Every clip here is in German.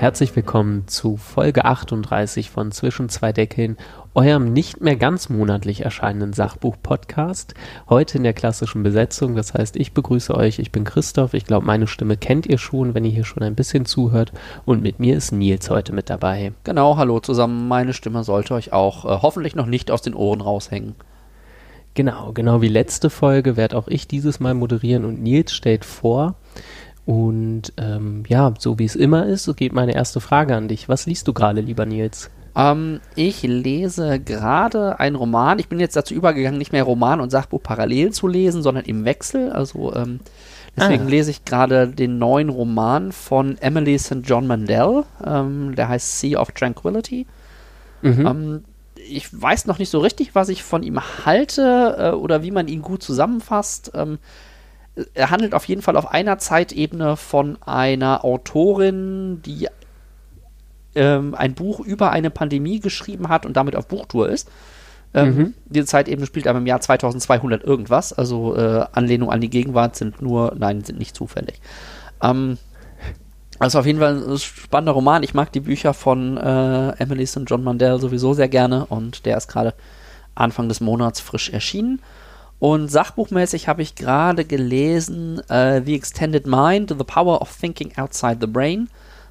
Herzlich willkommen zu Folge 38 von Zwischen zwei Deckeln, eurem nicht mehr ganz monatlich erscheinenden Sachbuch-Podcast. Heute in der klassischen Besetzung. Das heißt, ich begrüße euch. Ich bin Christoph. Ich glaube, meine Stimme kennt ihr schon, wenn ihr hier schon ein bisschen zuhört. Und mit mir ist Nils heute mit dabei. Genau, hallo zusammen. Meine Stimme sollte euch auch äh, hoffentlich noch nicht aus den Ohren raushängen. Genau, genau wie letzte Folge werde auch ich dieses Mal moderieren und Nils stellt vor. Und ähm, ja, so wie es immer ist, so geht meine erste Frage an dich. Was liest du gerade, lieber Nils? Ähm, ich lese gerade einen Roman. Ich bin jetzt dazu übergegangen, nicht mehr Roman und Sachbuch parallel zu lesen, sondern im Wechsel. Also ähm, deswegen ah. lese ich gerade den neuen Roman von Emily St. John Mandel. Ähm, der heißt Sea of Tranquility. Mhm. Ähm, ich weiß noch nicht so richtig, was ich von ihm halte äh, oder wie man ihn gut zusammenfasst. Ähm, er handelt auf jeden Fall auf einer Zeitebene von einer Autorin, die ähm, ein Buch über eine Pandemie geschrieben hat und damit auf Buchtour ist. Ähm, mhm. Diese Zeitebene spielt aber im Jahr 2200 irgendwas, also äh, Anlehnung an die Gegenwart sind nur, nein, sind nicht zufällig. Ähm, also auf jeden Fall ein spannender Roman. Ich mag die Bücher von äh, Emily St. John Mandel sowieso sehr gerne und der ist gerade Anfang des Monats frisch erschienen. Und sachbuchmäßig habe ich gerade gelesen äh, The Extended Mind, The Power of Thinking Outside the Brain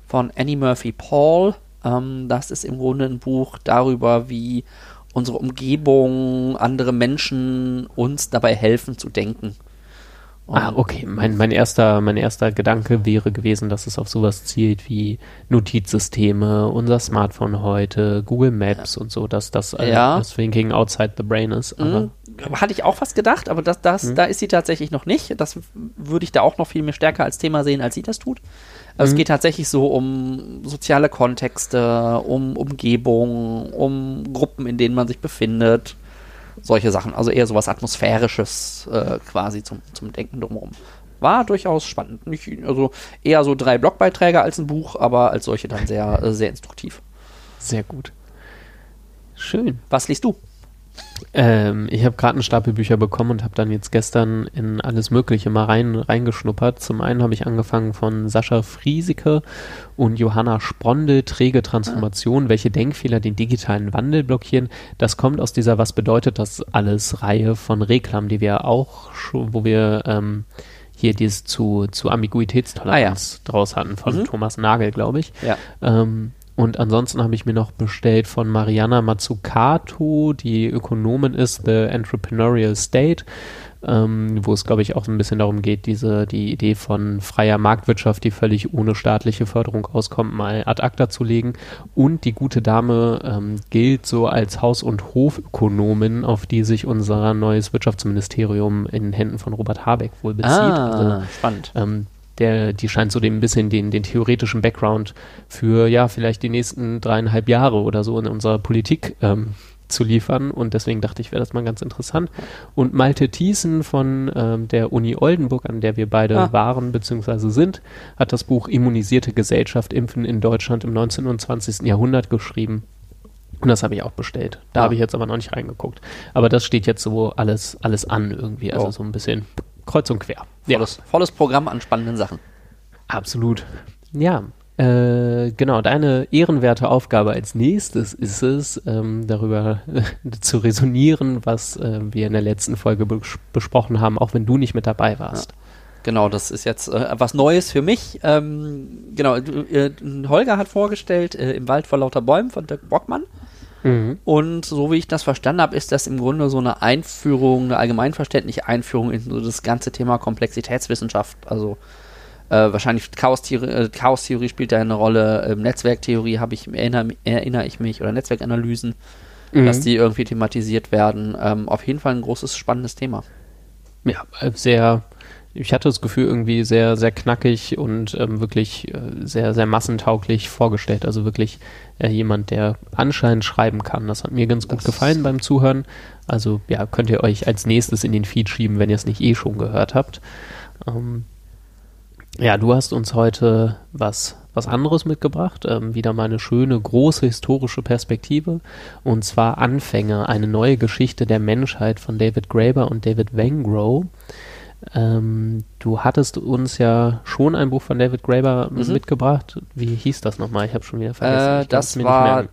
von Annie Murphy Paul. Ähm, das ist im Grunde ein Buch darüber, wie unsere Umgebung, andere Menschen uns dabei helfen zu denken ah, okay. Mein, mein, erster, mein erster Gedanke wäre gewesen, dass es auf sowas zielt wie Notizsysteme, unser Smartphone heute, Google Maps ja. und so, dass das, äh, ja. das Thinking outside the brain ist. Mhm. Hatte ich auch fast gedacht, aber das, das, mhm. da ist sie tatsächlich noch nicht. Das würde ich da auch noch viel mehr stärker als Thema sehen, als sie das tut. Also mhm. Es geht tatsächlich so um soziale Kontexte, um Umgebung, um Gruppen, in denen man sich befindet solche Sachen. Also eher sowas Atmosphärisches äh, quasi zum, zum Denken drumherum. War durchaus spannend. Nicht, also eher so drei Blogbeiträge als ein Buch, aber als solche dann sehr, äh, sehr instruktiv. Sehr gut. Schön. Was liest du? Ähm, ich habe gerade einen Stapel Bücher bekommen und habe dann jetzt gestern in alles Mögliche mal rein, reingeschnuppert. Zum einen habe ich angefangen von Sascha Friesike und Johanna Sprondel, Träge Transformation, ah. welche Denkfehler den digitalen Wandel blockieren. Das kommt aus dieser Was bedeutet das alles Reihe von Reklam, die wir auch schon, wo wir ähm, hier dieses zu, zu Ambiguitätstoleranz ah, ja. draus hatten von mhm. Thomas Nagel, glaube ich. Ja. Ähm, und ansonsten habe ich mir noch bestellt von Mariana Mazzucato, die Ökonomin ist, The Entrepreneurial State, ähm, wo es, glaube ich, auch ein bisschen darum geht, diese, die Idee von freier Marktwirtschaft, die völlig ohne staatliche Förderung auskommt, mal ad acta zu legen. Und die gute Dame ähm, gilt so als Haus- und Hofökonomin, auf die sich unser neues Wirtschaftsministerium in Händen von Robert Habeck wohl bezieht. Ah, also, spannend. Ähm, der, die scheint so dem ein bisschen den, den theoretischen Background für ja vielleicht die nächsten dreieinhalb Jahre oder so in unserer Politik ähm, zu liefern und deswegen dachte ich, wäre das mal ganz interessant. Und Malte Thiessen von ähm, der Uni Oldenburg, an der wir beide ah. waren bzw. sind, hat das Buch Immunisierte Gesellschaft Impfen in Deutschland im 19. und 20. Jahrhundert geschrieben. Und das habe ich auch bestellt. Da ah. habe ich jetzt aber noch nicht reingeguckt. Aber das steht jetzt so alles, alles an irgendwie, also oh. so ein bisschen kreuz und quer. Volles, ja. volles Programm an spannenden Sachen. Absolut. Ja, äh, genau, deine ehrenwerte Aufgabe als nächstes ist es, ähm, darüber äh, zu resonieren, was äh, wir in der letzten Folge bes besprochen haben, auch wenn du nicht mit dabei warst. Ja. Genau, das ist jetzt äh, was Neues für mich. Ähm, genau, äh, Holger hat vorgestellt äh, Im Wald vor lauter Bäumen von Dirk Bockmann. Mhm. Und so wie ich das verstanden habe, ist das im Grunde so eine Einführung, eine allgemeinverständliche Einführung in so das ganze Thema Komplexitätswissenschaft. Also äh, wahrscheinlich Chaostheorie, äh, Chaostheorie spielt da eine Rolle, ähm, Netzwerktheorie habe ich, erinnere, erinnere ich mich, oder Netzwerkanalysen, mhm. dass die irgendwie thematisiert werden. Ähm, auf jeden Fall ein großes, spannendes Thema. Ja, äh, sehr ich hatte das Gefühl irgendwie sehr, sehr knackig und ähm, wirklich äh, sehr, sehr massentauglich vorgestellt. Also wirklich äh, jemand, der anscheinend schreiben kann. Das hat mir ganz gut das gefallen beim Zuhören. Also ja, könnt ihr euch als nächstes in den Feed schieben, wenn ihr es nicht eh schon gehört habt. Ähm, ja, du hast uns heute was, was anderes mitgebracht. Ähm, wieder mal eine schöne, große historische Perspektive. Und zwar Anfänge, eine neue Geschichte der Menschheit von David Graeber und David Wengrow. Ähm, du hattest uns ja schon ein Buch von David Graeber mhm. mitgebracht. Wie hieß das nochmal? Ich habe schon wieder vergessen. Äh, das war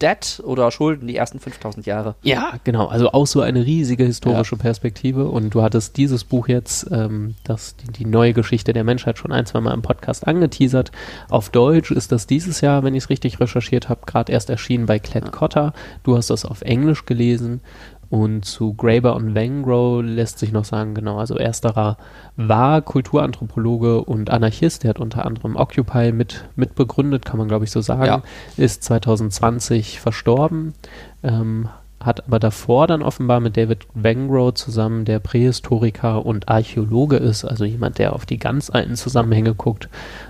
Debt oder Schulden, die ersten 5000 Jahre. Ja, genau. Also auch so eine riesige historische ja. Perspektive. Und du hattest dieses Buch jetzt, ähm, das, die, die, neue Geschichte der Menschheit, schon ein, zwei Mal im Podcast angeteasert. Auf Deutsch ist das dieses Jahr, wenn ich es richtig recherchiert habe, gerade erst erschienen bei Klett. Cotta. Du hast das auf Englisch gelesen. Und zu Graeber und Wengrow lässt sich noch sagen, genau, also ersterer war Kulturanthropologe und Anarchist, der hat unter anderem Occupy mit, mitbegründet, kann man glaube ich so sagen, ja. ist 2020 verstorben, ähm, hat aber davor dann offenbar mit David Wengrow zusammen, der Prähistoriker und Archäologe ist, also jemand, der auf die ganz alten Zusammenhänge guckt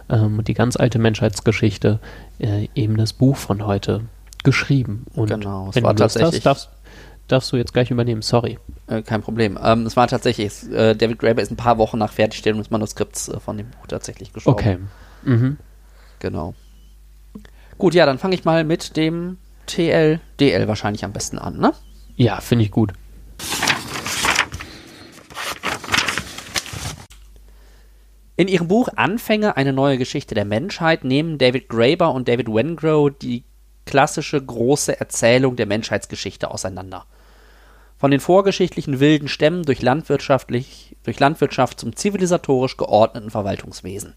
ähm, und die ganz alte Menschheitsgeschichte, äh, eben das Buch von heute geschrieben. Und genau, es wenn war du Lust tatsächlich hast, darfst, darfst du jetzt gleich übernehmen, sorry. Äh, kein Problem. Ähm, es war tatsächlich, äh, David Graeber ist ein paar Wochen nach Fertigstellung des Manuskripts äh, von dem Buch tatsächlich gestorben. Okay. Mhm. Genau. Gut, ja, dann fange ich mal mit dem TLDL wahrscheinlich am besten an, ne? Ja, finde ich gut. In ihrem Buch Anfänge, eine neue Geschichte der Menschheit nehmen David Graeber und David Wengrow die klassische große Erzählung der Menschheitsgeschichte auseinander. Von den vorgeschichtlichen wilden Stämmen durch, landwirtschaftlich, durch Landwirtschaft zum zivilisatorisch geordneten Verwaltungswesen.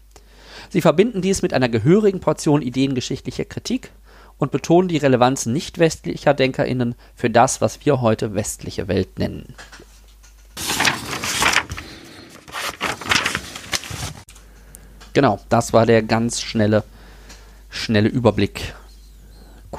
Sie verbinden dies mit einer gehörigen Portion ideengeschichtlicher Kritik und betonen die Relevanz nicht westlicher DenkerInnen für das, was wir heute westliche Welt nennen. Genau, das war der ganz schnelle, schnelle Überblick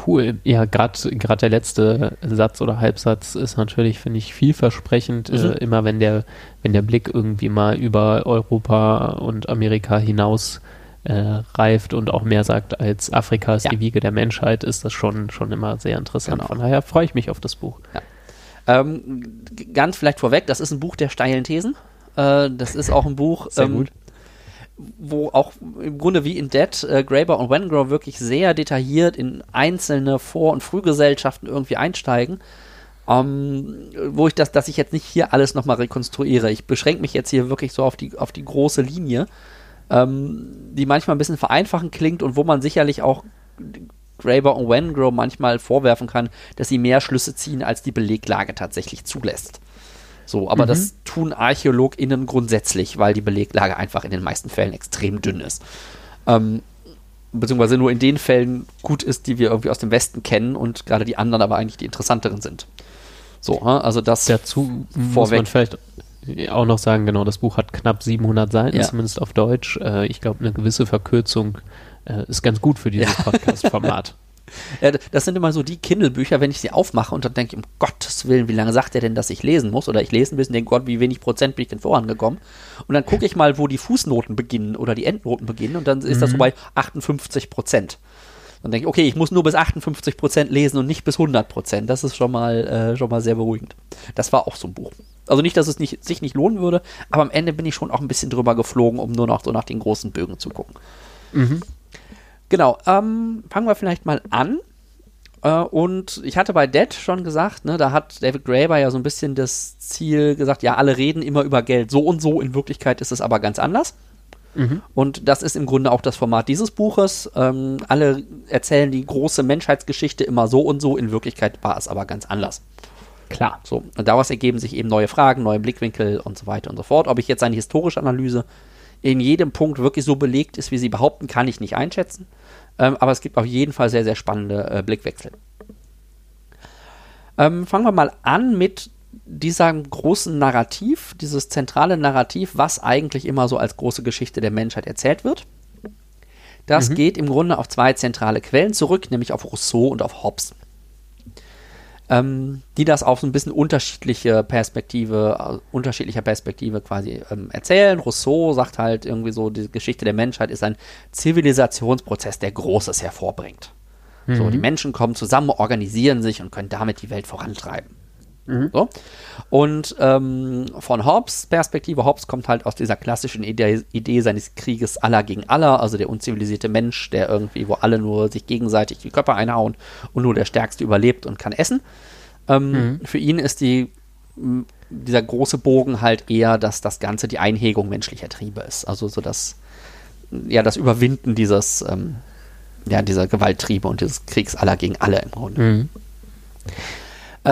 Cool. Ja, gerade der letzte Satz oder Halbsatz ist natürlich, finde ich, vielversprechend. Mhm. Äh, immer wenn der, wenn der Blick irgendwie mal über Europa und Amerika hinaus äh, reift und auch mehr sagt als Afrika ist ja. die Wiege der Menschheit, ist das schon, schon immer sehr interessant. Genau. Von daher freue ich mich auf das Buch. Ja. Ähm, ganz vielleicht vorweg, das ist ein Buch der steilen Thesen. Äh, das ist auch ein Buch, sehr ähm, gut wo auch im Grunde wie in Dead äh, Graeber und Wengrow wirklich sehr detailliert in einzelne Vor- und Frühgesellschaften irgendwie einsteigen. Ähm, wo ich das, dass ich jetzt nicht hier alles nochmal rekonstruiere. Ich beschränke mich jetzt hier wirklich so auf die, auf die große Linie, ähm, die manchmal ein bisschen vereinfachend klingt und wo man sicherlich auch Graeber und Wengrow manchmal vorwerfen kann, dass sie mehr Schlüsse ziehen, als die Beleglage tatsächlich zulässt. So, aber mhm. das tun ArchäologInnen grundsätzlich, weil die Beleglage einfach in den meisten Fällen extrem dünn ist. Ähm, beziehungsweise nur in den Fällen gut ist, die wir irgendwie aus dem Westen kennen und gerade die anderen aber eigentlich die interessanteren sind. So, also das dazu vorweg. muss man vielleicht auch noch sagen, genau, das Buch hat knapp 700 Seiten, ja. zumindest auf Deutsch. Äh, ich glaube, eine gewisse Verkürzung äh, ist ganz gut für dieses ja. Podcast-Format. Ja, das sind immer so die Kindle-Bücher, wenn ich sie aufmache und dann denke ich, um Gottes Willen, wie lange sagt er denn, dass ich lesen muss? Oder ich lese ein bisschen, denke, Gott, wie wenig Prozent bin ich denn vorangekommen? Und dann gucke ich mal, wo die Fußnoten beginnen oder die Endnoten beginnen und dann ist mhm. das so mhm. bei 58 Prozent. Dann denke ich, okay, ich muss nur bis 58 Prozent lesen und nicht bis 100 Prozent. Das ist schon mal, äh, schon mal sehr beruhigend. Das war auch so ein Buch. Also nicht, dass es nicht, sich nicht lohnen würde, aber am Ende bin ich schon auch ein bisschen drüber geflogen, um nur noch so nach den großen Bögen zu gucken. Mhm. Genau, ähm, fangen wir vielleicht mal an. Äh, und ich hatte bei Dead schon gesagt, ne, da hat David Graeber ja so ein bisschen das Ziel gesagt, ja, alle reden immer über Geld so und so, in Wirklichkeit ist es aber ganz anders. Mhm. Und das ist im Grunde auch das Format dieses Buches. Ähm, alle erzählen die große Menschheitsgeschichte immer so und so, in Wirklichkeit war es aber ganz anders. Klar. So, und daraus ergeben sich eben neue Fragen, neue Blickwinkel und so weiter und so fort. Ob ich jetzt eine historische Analyse in jedem Punkt wirklich so belegt ist, wie sie behaupten, kann ich nicht einschätzen. Ähm, aber es gibt auf jeden Fall sehr, sehr spannende äh, Blickwechsel. Ähm, fangen wir mal an mit diesem großen Narrativ, dieses zentrale Narrativ, was eigentlich immer so als große Geschichte der Menschheit erzählt wird. Das mhm. geht im Grunde auf zwei zentrale Quellen zurück, nämlich auf Rousseau und auf Hobbes ähm, die das auf so ein bisschen unterschiedliche Perspektive, äh, unterschiedlicher Perspektive quasi ähm, erzählen. Rousseau sagt halt irgendwie so, die Geschichte der Menschheit ist ein Zivilisationsprozess, der Großes hervorbringt. Mhm. So, die Menschen kommen zusammen, organisieren sich und können damit die Welt vorantreiben. Mhm. So. Und ähm, von Hobbes Perspektive, Hobbes kommt halt aus dieser klassischen Idee, Idee, seines Krieges aller gegen aller, also der unzivilisierte Mensch, der irgendwie, wo alle nur sich gegenseitig die Körper einhauen und nur der Stärkste überlebt und kann essen. Ähm, mhm. Für ihn ist die dieser große Bogen halt eher, dass das Ganze die Einhegung menschlicher Triebe ist. Also so das, ja, das Überwinden dieses, ähm, ja, dieser Gewalttriebe und dieses Kriegs aller gegen alle im Grunde. Mhm.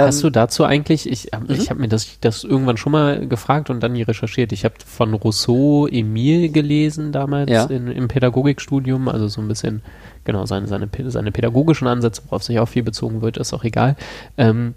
Hast du dazu eigentlich, ich, äh, ich habe mir das, das irgendwann schon mal gefragt und dann nie recherchiert. Ich habe von Rousseau Emile gelesen damals Ja. in, im Pädagogikstudium, also so ein bisschen, genau, seine, seine, seine pädagogischen Ansätze, worauf sich auch viel bezogen wird, ist auch egal. Ähm,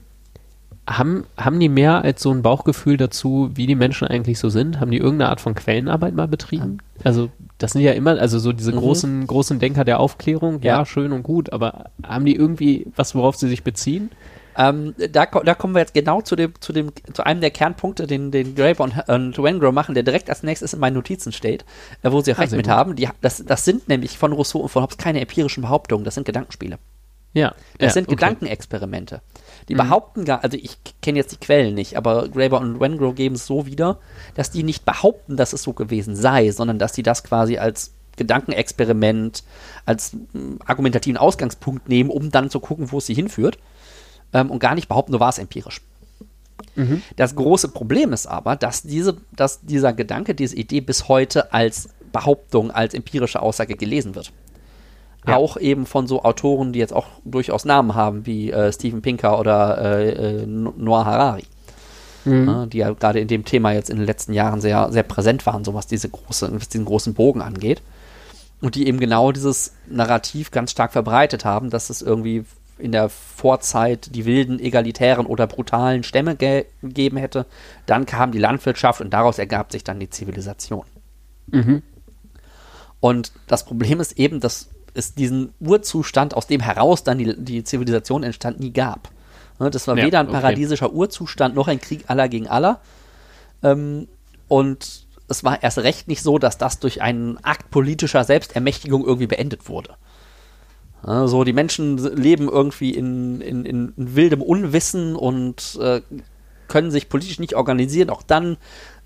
haben, haben die mehr als so ein Bauchgefühl dazu, wie die Menschen eigentlich so sind? Haben die irgendeine Art von Quellenarbeit mal betrieben? Also, das sind ja immer, also so diese Mhm. großen, großen Denker der Aufklärung, ja, Ja. schön und gut, aber haben die irgendwie was, worauf sie sich beziehen? Ähm, da, da kommen wir jetzt genau zu dem, zu dem, zu einem der Kernpunkte, den, den Graeber und, und Wengrow machen, der direkt als nächstes in meinen Notizen steht, äh, wo sie auch Ah, recht sehr mit gut. haben. Die, das, das sind nämlich von Rousseau und von Hobbes keine empirischen Behauptungen, das sind Gedankenspiele. Ja. Das ja, sind okay. Gedankenexperimente. Die Mhm. behaupten gar, also ich kenne jetzt die Quellen nicht, aber Graeber und Wengrow geben es so wieder, dass die nicht behaupten, dass es so gewesen sei, sondern dass die das quasi als Gedankenexperiment, als mm, argumentativen Ausgangspunkt nehmen, um dann zu gucken, wo es sie hinführt. Ähm, und gar nicht behaupten, so war es empirisch. Mhm. Das große Problem ist aber, dass, diese, dass dieser Gedanke, diese Idee bis heute als Behauptung, als empirische Aussage gelesen wird. Ja. Auch eben von so Autoren, die jetzt auch durchaus Namen haben, wie äh, Steven Pinker oder äh, äh, Noah Harari, Mhm. ne, die ja gerade in dem Thema jetzt in den letzten Jahren sehr, sehr präsent waren, so was, diese große, was diesen großen Bogen angeht. Und die eben genau dieses Narrativ ganz stark verbreitet haben, dass es irgendwie in der Vorzeit die wilden, egalitären oder brutalen Stämme ge gegeben hätte. Dann kam die Landwirtschaft und daraus ergab sich dann die Zivilisation. Mhm. Und das Problem ist eben, dass es diesen Urzustand, aus dem heraus dann die, die Zivilisation entstand, nie gab. Ne, Das war Ja, weder ein okay. paradiesischer Urzustand noch ein Krieg aller gegen aller. Ähm, und es war erst recht nicht so, dass das durch einen Akt politischer Selbstermächtigung irgendwie beendet wurde. So, die Menschen leben irgendwie in, in, in wildem Unwissen und äh, können sich politisch nicht organisieren. Auch dann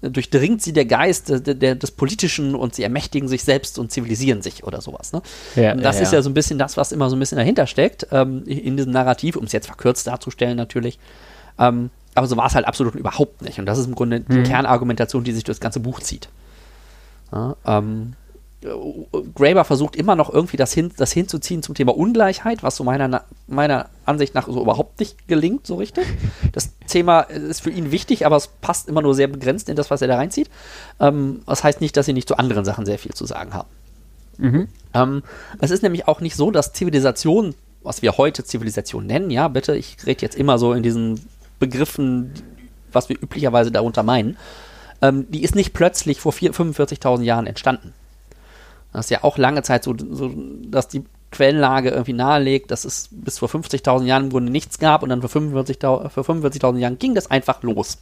äh, durchdringt sie der Geist äh, der, der, des Politischen und sie ermächtigen sich selbst und zivilisieren sich oder sowas. Ne? Ja, das ja, ist ja. ja so ein bisschen das, was immer so ein bisschen dahinter steckt, ähm, in diesem Narrativ, um es jetzt verkürzt darzustellen natürlich. Ähm, aber so war es halt absolut überhaupt nicht. Und das ist im Grunde die Mhm. Kernargumentation, die sich durch das ganze Buch zieht. Ja, ähm, äh, Graeber versucht immer noch irgendwie das, hin, das hinzuziehen zum Thema Ungleichheit, was so meiner, meiner Ansicht nach so überhaupt nicht gelingt, so richtig. Das Thema ist für ihn wichtig, aber es passt immer nur sehr begrenzt in das, was er da reinzieht. Ähm, das heißt nicht, dass sie nicht zu anderen Sachen sehr viel zu sagen haben. Mhm. Ähm, es ist nämlich auch nicht so, dass Zivilisation, was wir heute Zivilisation nennen, ja, bitte, ich rede jetzt immer so in diesen Begriffen, was wir üblicherweise darunter meinen, ähm, die ist nicht plötzlich vor vier- 45.000 Jahren entstanden. Das ist ja auch lange Zeit so, so, dass die Quellenlage irgendwie nahelegt, dass es bis vor 50.000 Jahren im Grunde nichts gab und dann vor 45.000 vor 45.000 Jahren ging das einfach los.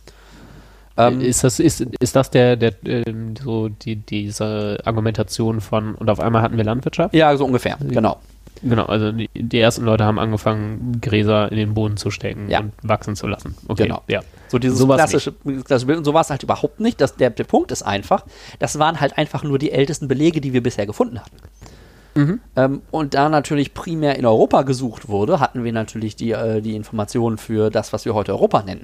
Ähm, ist das, ist, ist das der, der ähm, so die, diese Argumentation von und auf einmal hatten wir Landwirtschaft? ja, so ungefähr, genau. Genau, also die, die ersten Leute haben angefangen, Gräser in den Boden zu stecken Ja. und wachsen zu lassen. Okay, Genau. ja. So dieses Sowas klassische, klassische Bild. Und so war es halt überhaupt nicht. Das, der, der Punkt ist einfach, das waren halt einfach nur die ältesten Belege, die wir bisher gefunden hatten. Mhm. Ähm, und da natürlich primär in Europa gesucht wurde, hatten wir natürlich die, äh, die Informationen für das, was wir heute Europa nennen.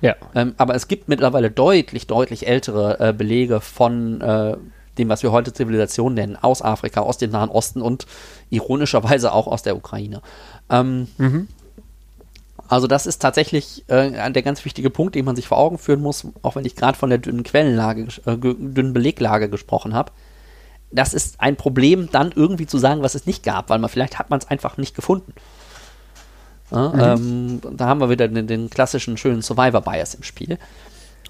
Ja. Ähm, aber es gibt mittlerweile deutlich, deutlich ältere äh, Belege von äh, dem, was wir heute Zivilisation nennen, aus Afrika, aus dem Nahen Osten und ironischerweise auch aus der Ukraine. Ähm, Mhm. also das ist tatsächlich äh, der ganz wichtige Punkt, den man sich vor Augen führen muss, auch wenn ich gerade von der dünnen Quellenlage, äh, dünnen Beleglage gesprochen habe. Das ist ein Problem, dann irgendwie zu sagen, was es nicht gab, weil man vielleicht hat man es einfach nicht gefunden. Ja, ähm, da haben wir wieder den, den klassischen schönen Survivor-Bias im Spiel.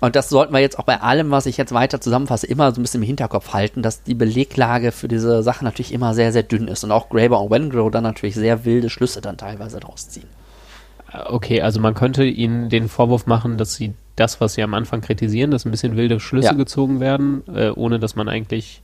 Und das sollten wir jetzt auch bei allem, was ich jetzt weiter zusammenfasse, immer so ein bisschen im Hinterkopf halten, dass die Beleglage für diese Sache natürlich immer sehr, sehr dünn ist und auch Graeber und Wengrow dann natürlich sehr wilde Schlüsse dann teilweise draus ziehen. Okay, also man könnte ihnen den Vorwurf machen, dass sie das, was sie am Anfang kritisieren, dass ein bisschen wilde Schlüsse Ja. gezogen werden, äh, ohne dass man eigentlich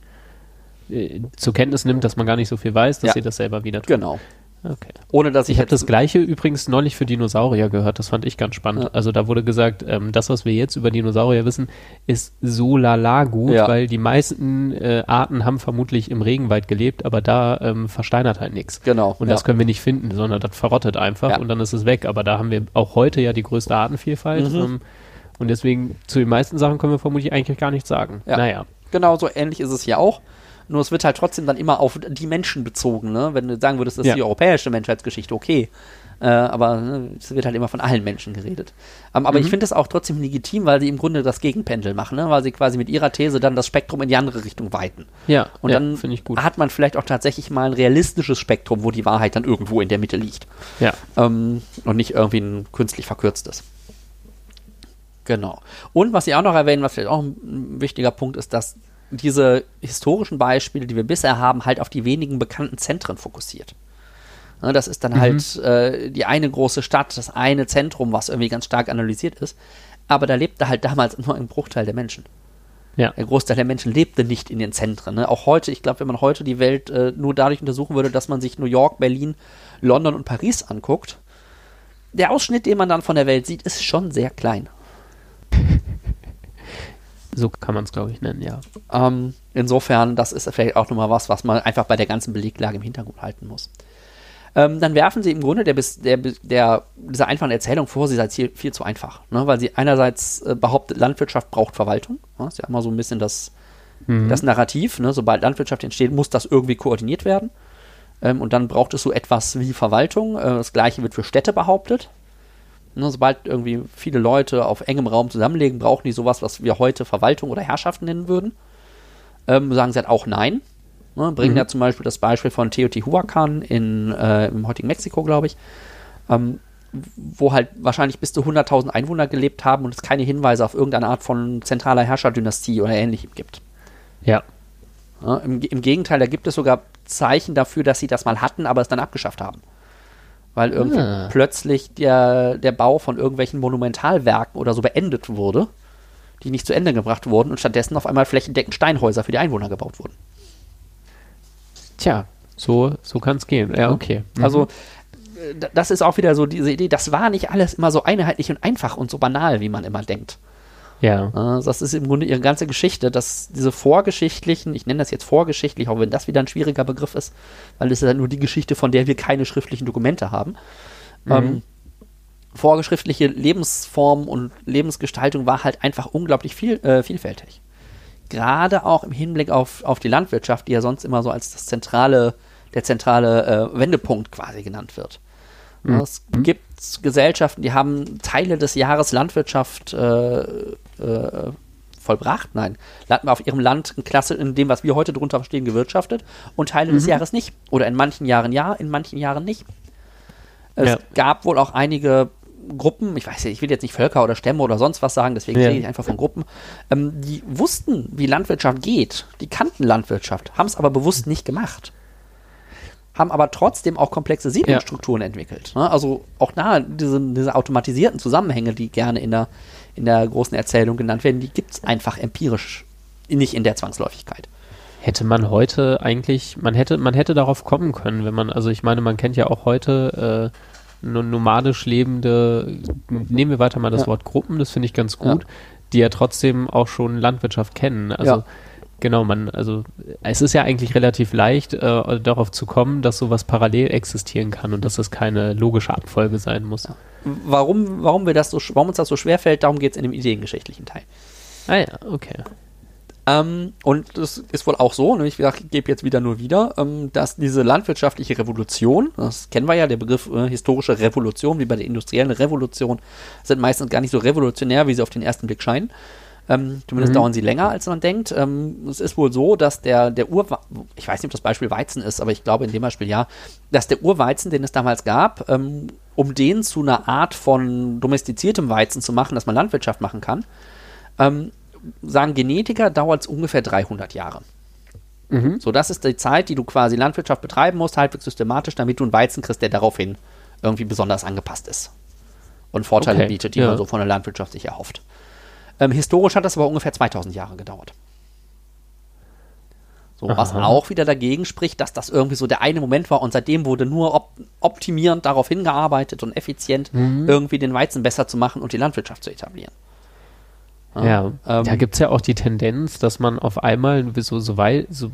äh, zur Kenntnis nimmt, dass man gar nicht so viel weiß, dass Ja. sie das selber wieder tun. Genau. Okay. Ohne dass ich, Ich habe das gleiche übrigens neulich für Dinosaurier gehört, das fand ich ganz spannend. Ja. Also da wurde gesagt, ähm, das, was wir jetzt über Dinosaurier wissen, ist so lala gut, Ja. weil die meisten äh, Arten haben vermutlich im Regenwald gelebt, aber da ähm, versteinert halt nichts. Genau. Und ja. das können wir nicht finden, sondern das verrottet einfach Ja. und dann ist es weg. Aber da haben wir auch heute ja die größte Artenvielfalt. Mhm. Ähm, Und deswegen zu den meisten Sachen können wir vermutlich eigentlich gar nichts sagen. Ja. Naja. Genau so ähnlich ist es hier auch. Nur es wird halt trotzdem dann immer auf die Menschen bezogen. Ne? Wenn du sagen würdest, das ist Ja. die europäische Menschheitsgeschichte, okay. Äh, aber ne, es wird halt immer von allen Menschen geredet. Ähm, aber ich Mhm. finde es auch trotzdem legitim, weil sie im Grunde das Gegenpendel machen, ne? weil sie quasi mit ihrer These dann das Spektrum in die andere Richtung weiten. Ja, Und ja, dann finde ich gut. hat man vielleicht auch tatsächlich mal ein realistisches Spektrum, wo die Wahrheit dann irgendwo in der Mitte liegt. Ja. Ähm, und nicht irgendwie ein künstlich verkürztes. Genau. Und was Sie auch noch erwähnen, was vielleicht auch ein wichtiger Punkt ist, dass diese historischen Beispiele, die wir bisher haben, halt auf die wenigen bekannten Zentren fokussiert. Ne, das ist dann Mhm. halt äh, die eine große Stadt, das eine Zentrum, was irgendwie ganz stark analysiert ist. Aber da lebte halt damals nur ein Bruchteil der Menschen. Ja. Der Großteil der Menschen lebte nicht in den Zentren. Ne? Auch heute, ich glaube, wenn man heute die Welt äh, nur dadurch untersuchen würde, dass man sich New York, Berlin, London und Paris anguckt, der Ausschnitt, den man dann von der Welt sieht, ist schon sehr klein. So kann man es, glaube ich, nennen, ja. Ähm, insofern, das ist vielleicht auch nochmal was, was man einfach bei der ganzen Beleglage im Hintergrund halten muss. Ähm, dann werfen sie im Grunde der, der, der, dieser einfachen Erzählung vor, sie sei viel, viel zu einfach. Ne? Weil sie einerseits äh, behauptet, Landwirtschaft braucht Verwaltung. Ne? Ist ja immer so ein bisschen das, das Narrativ. Ne? Sobald Landwirtschaft entsteht, muss das irgendwie koordiniert werden. Ähm, und dann braucht es so etwas wie Verwaltung. Äh, das gleiche wird für Städte behauptet. Ne, sobald irgendwie viele Leute auf engem Raum zusammenlegen, brauchen die sowas, was wir heute Verwaltung oder Herrschaft nennen würden. Ähm, sagen sie halt auch nein. Ne, bringen ja zum Beispiel das Beispiel von Teotihuacan in, äh, im heutigen Mexiko, glaube ich, ähm, wo halt wahrscheinlich bis zu 100.000 Einwohner gelebt haben und es keine Hinweise auf irgendeine Art von zentraler Herrscherdynastie oder ähnlichem gibt. Ja. Ja, im, Im Gegenteil, da gibt es sogar Zeichen dafür, dass sie das mal hatten, aber es dann abgeschafft haben. Weil irgendwie Ah. plötzlich der, der Bau von irgendwelchen Monumentalwerken oder so beendet wurde, die nicht zu Ende gebracht wurden und stattdessen auf einmal flächendeckend Steinhäuser für die Einwohner gebaut wurden. Tja, so, so kann es gehen. Ja, okay. Mhm. Also, äh, das ist auch wieder so diese Idee, das war nicht alles immer so einheitlich und einfach und so banal, wie man immer denkt. Ja. Äh, Das ist im Grunde ihre ganze Geschichte, dass diese vorgeschichtlichen, ich nenne das jetzt vorgeschichtlich, auch wenn das wieder ein schwieriger Begriff ist, weil es ist ja nur die Geschichte, von der wir keine schriftlichen Dokumente haben. Ähm, vorgeschriftliche Lebensform und Lebensgestaltung war halt einfach unglaublich viel, äh, vielfältig. Gerade auch im Hinblick auf, auf die Landwirtschaft, die ja sonst immer so als das zentrale, der zentrale äh, Wendepunkt quasi genannt wird. Ja, Es gibt Gesellschaften, die haben Teile des Jahres Landwirtschaft äh, äh, vollbracht, nein, landen auf ihrem Land in Klasse in dem, was wir heute drunter verstehen, gewirtschaftet und Teile des Jahres nicht. Oder in manchen Jahren ja, in manchen Jahren nicht. Es Ja. gab wohl auch einige Gruppen, ich weiß ja, ich will jetzt nicht Völker oder Stämme oder sonst was sagen, deswegen Ja. rede ich einfach von Gruppen, ähm, die wussten, wie Landwirtschaft geht, die kannten Landwirtschaft, haben es aber bewusst nicht gemacht. Haben aber trotzdem auch komplexe Siedlungsstrukturen entwickelt. Ne? Also auch da diese, diese automatisierten Zusammenhänge, die gerne in der, in der großen Erzählung genannt werden, die gibt es einfach empirisch, nicht in der Zwangsläufigkeit. Hätte man heute eigentlich, man hätte, man hätte darauf kommen können, wenn man, also ich meine, man kennt ja auch heute äh, no- nomadisch lebende, nehmen wir weiter mal das Ja. Wort Gruppen, das finde ich ganz gut, die ja trotzdem auch schon Landwirtschaft kennen. Also Ja. Genau, man, also es ist ja eigentlich relativ leicht, äh, darauf zu kommen, dass sowas parallel existieren kann und dass das keine logische Abfolge sein muss. Warum, warum, wir das so, warum uns das so schwer fällt, darum geht es in dem ideengeschichtlichen Teil. Ah ja, okay. Ähm, und das ist wohl auch so, ne, ich gebe jetzt wieder nur wieder, ähm, dass diese landwirtschaftliche Revolution, das kennen wir ja, der Begriff äh, historische Revolution, wie bei der industriellen Revolution, sind meistens gar nicht so revolutionär, wie sie auf den ersten Blick scheinen. Ähm, zumindest Mhm. dauern sie länger, als man denkt. Ähm, es ist wohl so, dass der, der Ur, ich weiß nicht, ob das Beispiel Weizen ist, aber ich glaube in dem Beispiel ja, dass der Urweizen, den es damals gab, ähm, um den zu einer Art von domestiziertem Weizen zu machen, dass man Landwirtschaft machen kann, ähm, sagen Genetiker, dauert es ungefähr 300 Jahre. Mhm. So, das ist die Zeit, die du quasi Landwirtschaft betreiben musst, halbwegs systematisch, damit du einen Weizen kriegst, der daraufhin irgendwie besonders angepasst ist. Und Vorteile Okay, bietet, die ja. man so von der Landwirtschaft sich erhofft. Ähm, historisch hat das aber ungefähr 2000 Jahre gedauert. So, was Aha. auch wieder dagegen spricht, dass das irgendwie so der eine Moment war und seitdem wurde nur op optimierend darauf hingearbeitet und effizient Mhm. irgendwie den Weizen besser zu machen und die Landwirtschaft zu etablieren. Ja, ähm, da gibt es ja auch die Tendenz, dass man auf einmal so, so weit, so,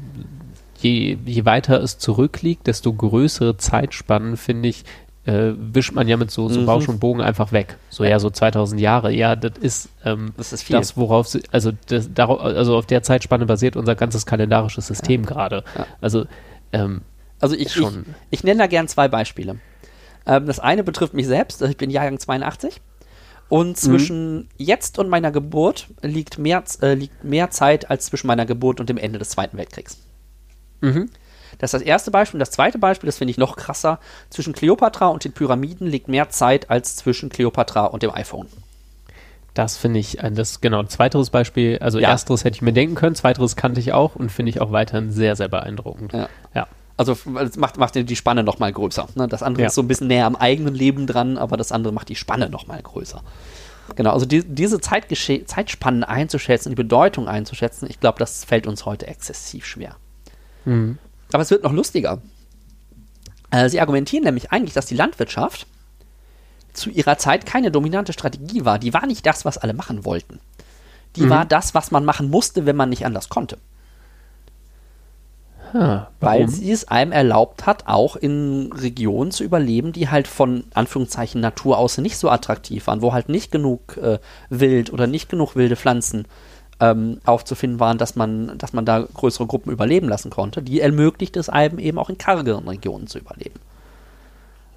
je, je weiter es zurückliegt, desto größere Zeitspannen, finde ich, äh, wischt man ja mit so, so Mhm. Bausch und Bogen einfach weg. So ja, so 2000 Jahre. Ja, das ist, ähm, Das ist viel. das, worauf sie, also, das, darauf, also auf der Zeitspanne basiert unser ganzes kalendarisches System gerade. Ja. Also, ähm, Also ich, ich, ich nenne da gern zwei Beispiele. Ähm, das eine betrifft mich selbst, ich bin Jahrgang 82 und zwischen jetzt und meiner Geburt liegt mehr, äh, liegt mehr Zeit als zwischen meiner Geburt und dem Ende des Zweiten Weltkriegs. mhm. Das ist das erste Beispiel. Das zweite Beispiel, das finde ich noch krasser, zwischen Kleopatra und den Pyramiden liegt mehr Zeit als zwischen Kleopatra und dem iPhone. das finde ich, ein- das genau, zweiteres Beispiel, also Ja. ersteres hätte ich mir denken können, zweiteres kannte ich auch und finde ich auch weiterhin sehr, sehr beeindruckend. Ja. ja. Also es macht, macht die Spanne noch mal größer. Ne? Das andere Ja. ist so ein bisschen näher am eigenen Leben dran, aber das andere macht die Spanne noch mal größer. Genau, also die, diese Zeitgesche Zeitspannen einzuschätzen, die Bedeutung einzuschätzen, ich glaube, das fällt uns heute exzessiv schwer. Mhm. Aber es wird noch lustiger. Äh, sie argumentieren nämlich eigentlich, dass die Landwirtschaft zu ihrer Zeit keine dominante Strategie war. Die war nicht das, was alle machen wollten. Die Mhm. war das, was man machen musste, wenn man nicht anders konnte. Ah, Weil sie es einem erlaubt hat, auch in Regionen zu überleben, die halt von Anführungszeichen Natur aus nicht so attraktiv waren, wo halt nicht genug äh, Wild oder nicht genug wilde Pflanzen ähm, aufzufinden waren, dass man, dass man da größere Gruppen überleben lassen konnte. Die ermöglicht es einem eben auch in kargeren Regionen zu überleben.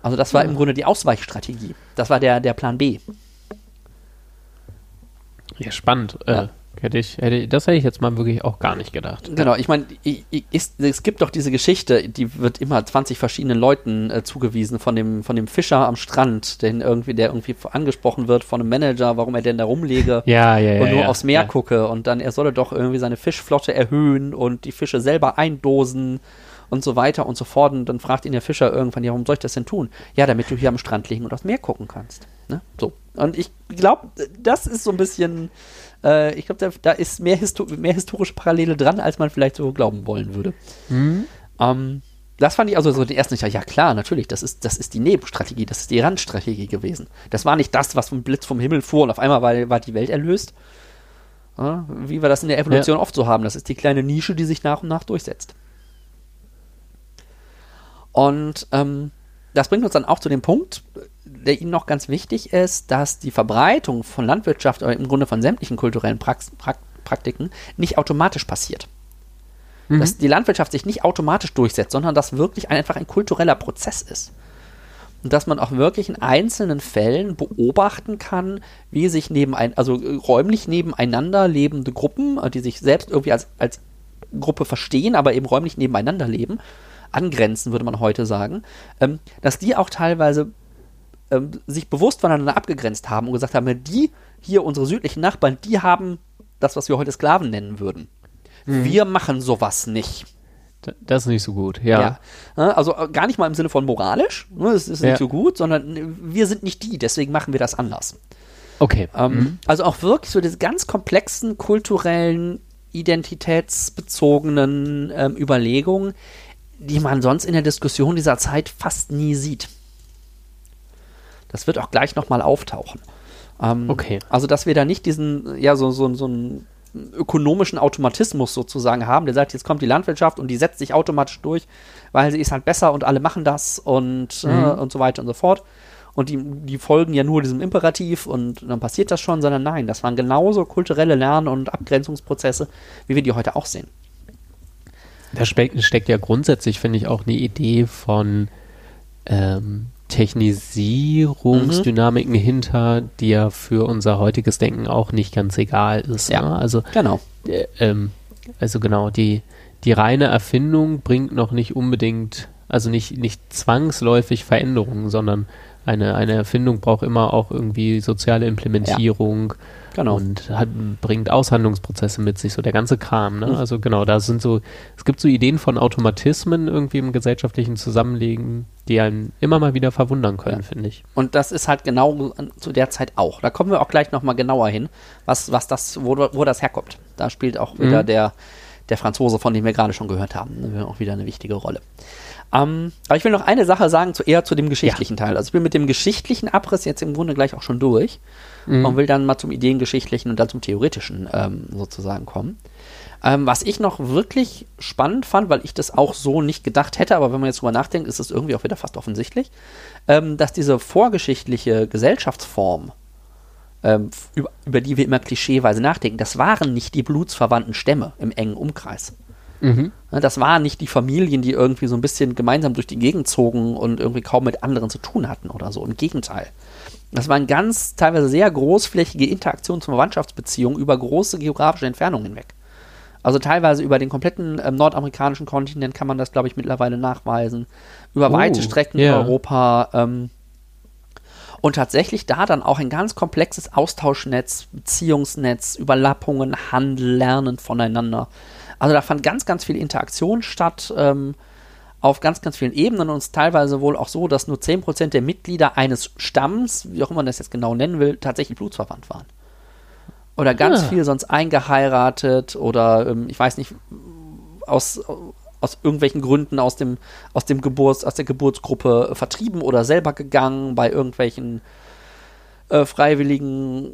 Also das war im Grunde die Ausweichstrategie. Das war der, der Plan B. Ja, spannend. Ja. Äh, hätte ich, hätte, das hätte ich jetzt mal wirklich auch gar nicht gedacht. Genau, ich meine, es gibt doch diese Geschichte, die wird immer 20 verschiedenen Leuten äh, zugewiesen, von dem, von dem Fischer am Strand, den irgendwie, der irgendwie angesprochen wird von einem Manager, warum er denn da rumlege Ja, ja, ja. und nur aufs Meer gucke und dann er solle doch irgendwie seine Fischflotte erhöhen und die Fische selber eindosen und so weiter und so fort. Und dann fragt ihn der Fischer irgendwann, ja, warum soll ich das denn tun? Ja, damit du hier am Strand liegen und aufs Meer gucken kannst. Ne? So. Und ich glaube, das ist so ein bisschen, äh, ich glaube, da, da ist mehr, Histo mehr historische Parallele dran, als man vielleicht so glauben wollen würde. Mhm. Ähm, das fand ich also so den ersten, dachte, ja klar, natürlich, das ist, das ist die Nebenstrategie, das ist die Randstrategie gewesen. Das war nicht das, was vom Blitz vom Himmel fuhr und auf einmal war, war die Welt erlöst. Ja, wie wir das in der Evolution oft so haben. Das ist die kleine Nische, die sich nach und nach durchsetzt. Und ähm, das bringt uns dann auch zu dem Punkt, der Ihnen noch ganz wichtig ist, dass die Verbreitung von Landwirtschaft oder im Grunde von sämtlichen kulturellen Prax Prak Praktiken nicht automatisch passiert. Mhm. Dass die Landwirtschaft sich nicht automatisch durchsetzt, sondern dass wirklich ein, einfach ein kultureller Prozess ist. Und dass man auch wirklich in einzelnen Fällen beobachten kann, wie sich nebenein, also äh, räumlich nebeneinander lebende Gruppen, äh, die sich selbst irgendwie als, als Gruppe verstehen, aber eben räumlich nebeneinander leben, angrenzen, würde man heute sagen, ähm, dass die auch teilweise ähm, sich bewusst voneinander abgegrenzt haben und gesagt haben, die hier, unsere südlichen Nachbarn, die haben das, was wir heute Sklaven nennen würden. Wir machen sowas nicht. Das ist nicht so gut, ja. Ja. Ne, Also äh, gar nicht mal im Sinne von moralisch, ne, es ist Ja. nicht so gut, sondern äh, wir sind nicht die, deswegen machen wir das anders. Okay. Ähm, Mhm. Also auch wirklich so diese ganz komplexen kulturellen, identitätsbezogenen ähm, Überlegungen, die man sonst in der Diskussion dieser Zeit fast nie sieht. Das wird auch gleich nochmal auftauchen. Ähm, Okay. Also, dass wir da nicht diesen, ja, so, so, so einen ökonomischen Automatismus sozusagen haben, der sagt, jetzt kommt die Landwirtschaft und die setzt sich automatisch durch, weil sie ist halt besser und alle machen das und, äh, Mhm. und so weiter und so fort. Und die, die folgen ja nur diesem Imperativ und dann passiert das schon, sondern nein, das waren genauso kulturelle Lern- und Abgrenzungsprozesse, wie wir die heute auch sehen. Da steckt, steckt ja grundsätzlich, finde ich, auch eine Idee von ähm, Technisierungsdynamiken hinter, die ja für unser heutiges Denken auch nicht ganz egal ist. Ja. Ne? Also, Genau. äh, ähm, also genau, die, die reine Erfindung bringt noch nicht unbedingt, also nicht, nicht zwangsläufig Veränderungen, sondern eine, eine Erfindung braucht immer auch irgendwie soziale Implementierung Genau. und hat, bringt Aushandlungsprozesse mit sich, so der ganze Kram. Ne? Mhm. Also genau, da sind so, es gibt so Ideen von Automatismen irgendwie im gesellschaftlichen Zusammenlegen, die einen immer mal wieder verwundern können, Ja. finde ich. Und das ist halt genau zu der Zeit auch. Da kommen wir auch gleich nochmal genauer hin, was, was das, wo, wo das herkommt. Da spielt auch wieder Mhm. der, der Franzose, von dem wir gerade schon gehört haben, ne, auch wieder eine wichtige Rolle. Ähm, aber ich will noch eine Sache sagen, zu, eher zu dem geschichtlichen Teil. Also ich bin mit dem geschichtlichen Abriss jetzt im Grunde gleich auch schon durch Mhm. und will dann mal zum ideengeschichtlichen und dann zum theoretischen ähm, sozusagen kommen. Ähm, was ich noch wirklich spannend fand, weil ich das auch so nicht gedacht hätte, aber wenn man jetzt drüber nachdenkt, ist es irgendwie auch wieder fast offensichtlich, ähm, dass diese vorgeschichtliche Gesellschaftsform, ähm, über, über, die wir immer klischeeweise nachdenken, das waren nicht die blutsverwandten Stämme im engen Umkreis. Mhm. Das waren nicht die Familien, die irgendwie so ein bisschen gemeinsam durch die Gegend zogen und irgendwie kaum mit anderen zu tun hatten oder so. Im Gegenteil. Das waren ganz teilweise sehr großflächige Interaktions- und Verwandtschaftsbeziehungen über große geografische Entfernungen hinweg. Also teilweise über den kompletten ähm, nordamerikanischen Kontinent kann man das, glaube ich, mittlerweile nachweisen. Über oh, weite Strecken yeah. in Europa. Ähm, und tatsächlich da dann auch ein ganz komplexes Austauschnetz, Beziehungsnetz, Überlappungen, Handel, Lernen voneinander. Also da fand ganz, ganz viel Interaktion statt ähm, auf ganz, ganz vielen Ebenen und es teilweise wohl auch so, dass nur 10% der Mitglieder eines Stamms, wie auch immer man das jetzt genau nennen will, tatsächlich blutsverwandt waren. Oder ganz ja. Ah. viel sonst eingeheiratet oder ähm, ich weiß nicht, aus, aus irgendwelchen Gründen aus dem, aus dem Geburts, aus der Geburtsgruppe vertrieben oder selber gegangen bei irgendwelchen äh, freiwilligen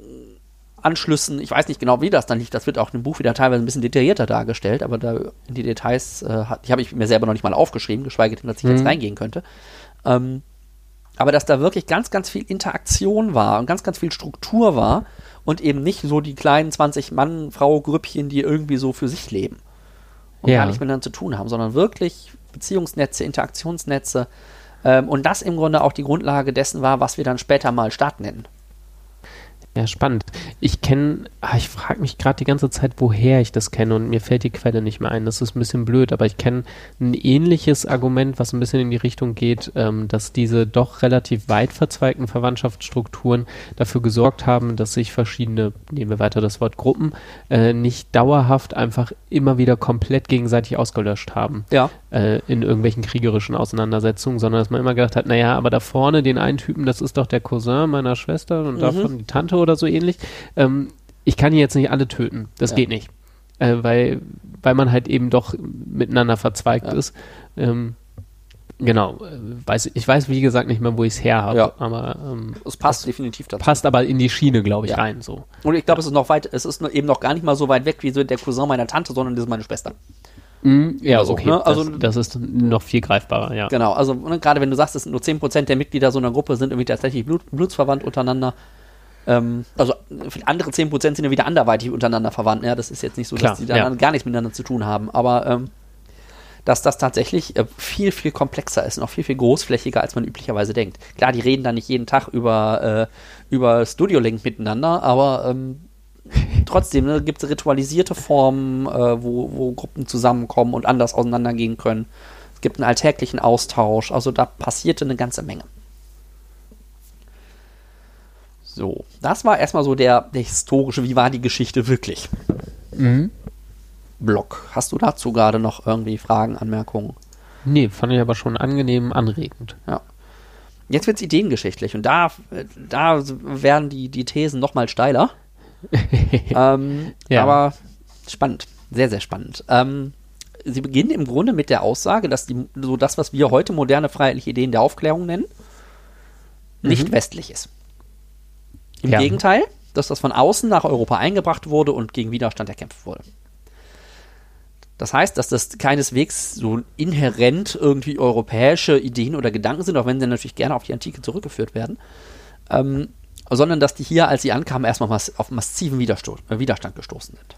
Anschlüssen. Ich weiß nicht genau, wie das dann lief. Das wird auch im Buch wieder teilweise ein bisschen detaillierter dargestellt, aber da in die Details, äh, die habe ich mir selber noch nicht mal aufgeschrieben, geschweige denn, dass ich mhm. jetzt reingehen könnte. Ähm, aber dass da wirklich ganz, ganz viel Interaktion war und ganz, ganz viel Struktur war und eben nicht so die kleinen 20-Mann-Frau-Grüppchen, die irgendwie so für sich leben und ja. gar nicht miteinander zu tun haben, sondern wirklich Beziehungsnetze, Interaktionsnetze ähm, und das im Grunde auch die Grundlage dessen war, was wir dann später mal Staat nennen. Ja, spannend. Ich kenne, ah, ich frage mich gerade die ganze Zeit, woher ich das kenne und mir fällt die Quelle nicht mehr ein. Das ist ein bisschen blöd, aber ich kenne ein ähnliches Argument, was ein bisschen in die Richtung geht, ähm, dass diese doch relativ weit verzweigten Verwandtschaftsstrukturen dafür gesorgt haben, dass sich verschiedene, nehmen wir weiter das Wort Gruppen, äh, nicht dauerhaft einfach immer wieder komplett gegenseitig ausgelöscht haben. Ja. Äh, in irgendwelchen kriegerischen Auseinandersetzungen, sondern dass man immer gedacht hat, naja, aber da vorne den einen Typen, das ist doch der Cousin meiner Schwester und mhm. davon die Tante oder so ähnlich. Ähm, ich kann hier jetzt nicht alle töten. Das ja. geht nicht. Äh, weil, weil man halt eben doch miteinander verzweigt ja. ist. Ähm, genau. Weiß, ich weiß, wie gesagt, nicht mehr, wo ich es her habe. Ja. Aber ähm, es passt definitiv dazu. Passt aber in die Schiene, glaube ich, rein. So. Und ich glaube, es ist noch weit, es ist eben noch gar nicht mal so weit weg wie so der Cousin meiner Tante, sondern das ist meine Schwester. Mm, ja, so, okay. Ne? Also, das, das, ist noch viel greifbarer, ja. Genau, also ne, gerade wenn du sagst, es sind nur 10% der Mitglieder so einer Gruppe sind irgendwie tatsächlich Blut, blutsverwandt untereinander, ähm, also andere 10% sind ja wieder anderweitig untereinander verwandt. Ja, das ist jetzt nicht so, Klar, dass die dann ja. gar nichts miteinander zu tun haben. Aber ähm, dass das tatsächlich äh, viel, viel komplexer ist und auch viel, viel großflächiger, als man üblicherweise denkt. Klar, die reden da nicht jeden Tag über, äh, über Studio Link miteinander, aber ähm, trotzdem ne, gibt es ritualisierte Formen, äh, wo, wo Gruppen zusammenkommen und anders auseinandergehen können. Es gibt einen alltäglichen Austausch, also da passierte eine ganze Menge. So, das war erstmal so der, der historische, wie war die Geschichte wirklich? Mhm. Block. Hast du dazu gerade noch irgendwie Fragen, Anmerkungen? Nee, fand ich aber schon angenehm anregend. Ja. Jetzt wird es ideengeschichtlich und da, da werden die, die Thesen nochmal steiler. ähm, ja. Aber spannend, sehr, sehr spannend. Ähm, sie beginnen im Grunde mit der Aussage, dass die, so das, was wir heute moderne freiheitliche Ideen der Aufklärung nennen, nicht mhm. westlich ist. Im ja. Gegenteil, dass das von außen nach Europa eingebracht wurde und gegen Widerstand erkämpft wurde. Das heißt, dass das keineswegs so inhärent irgendwie europäische Ideen oder Gedanken sind, auch wenn sie natürlich gerne auf die Antike zurückgeführt werden, ähm, sondern dass die hier, als sie ankamen, erstmal mass auf massiven Widersto äh, Widerstand gestoßen sind.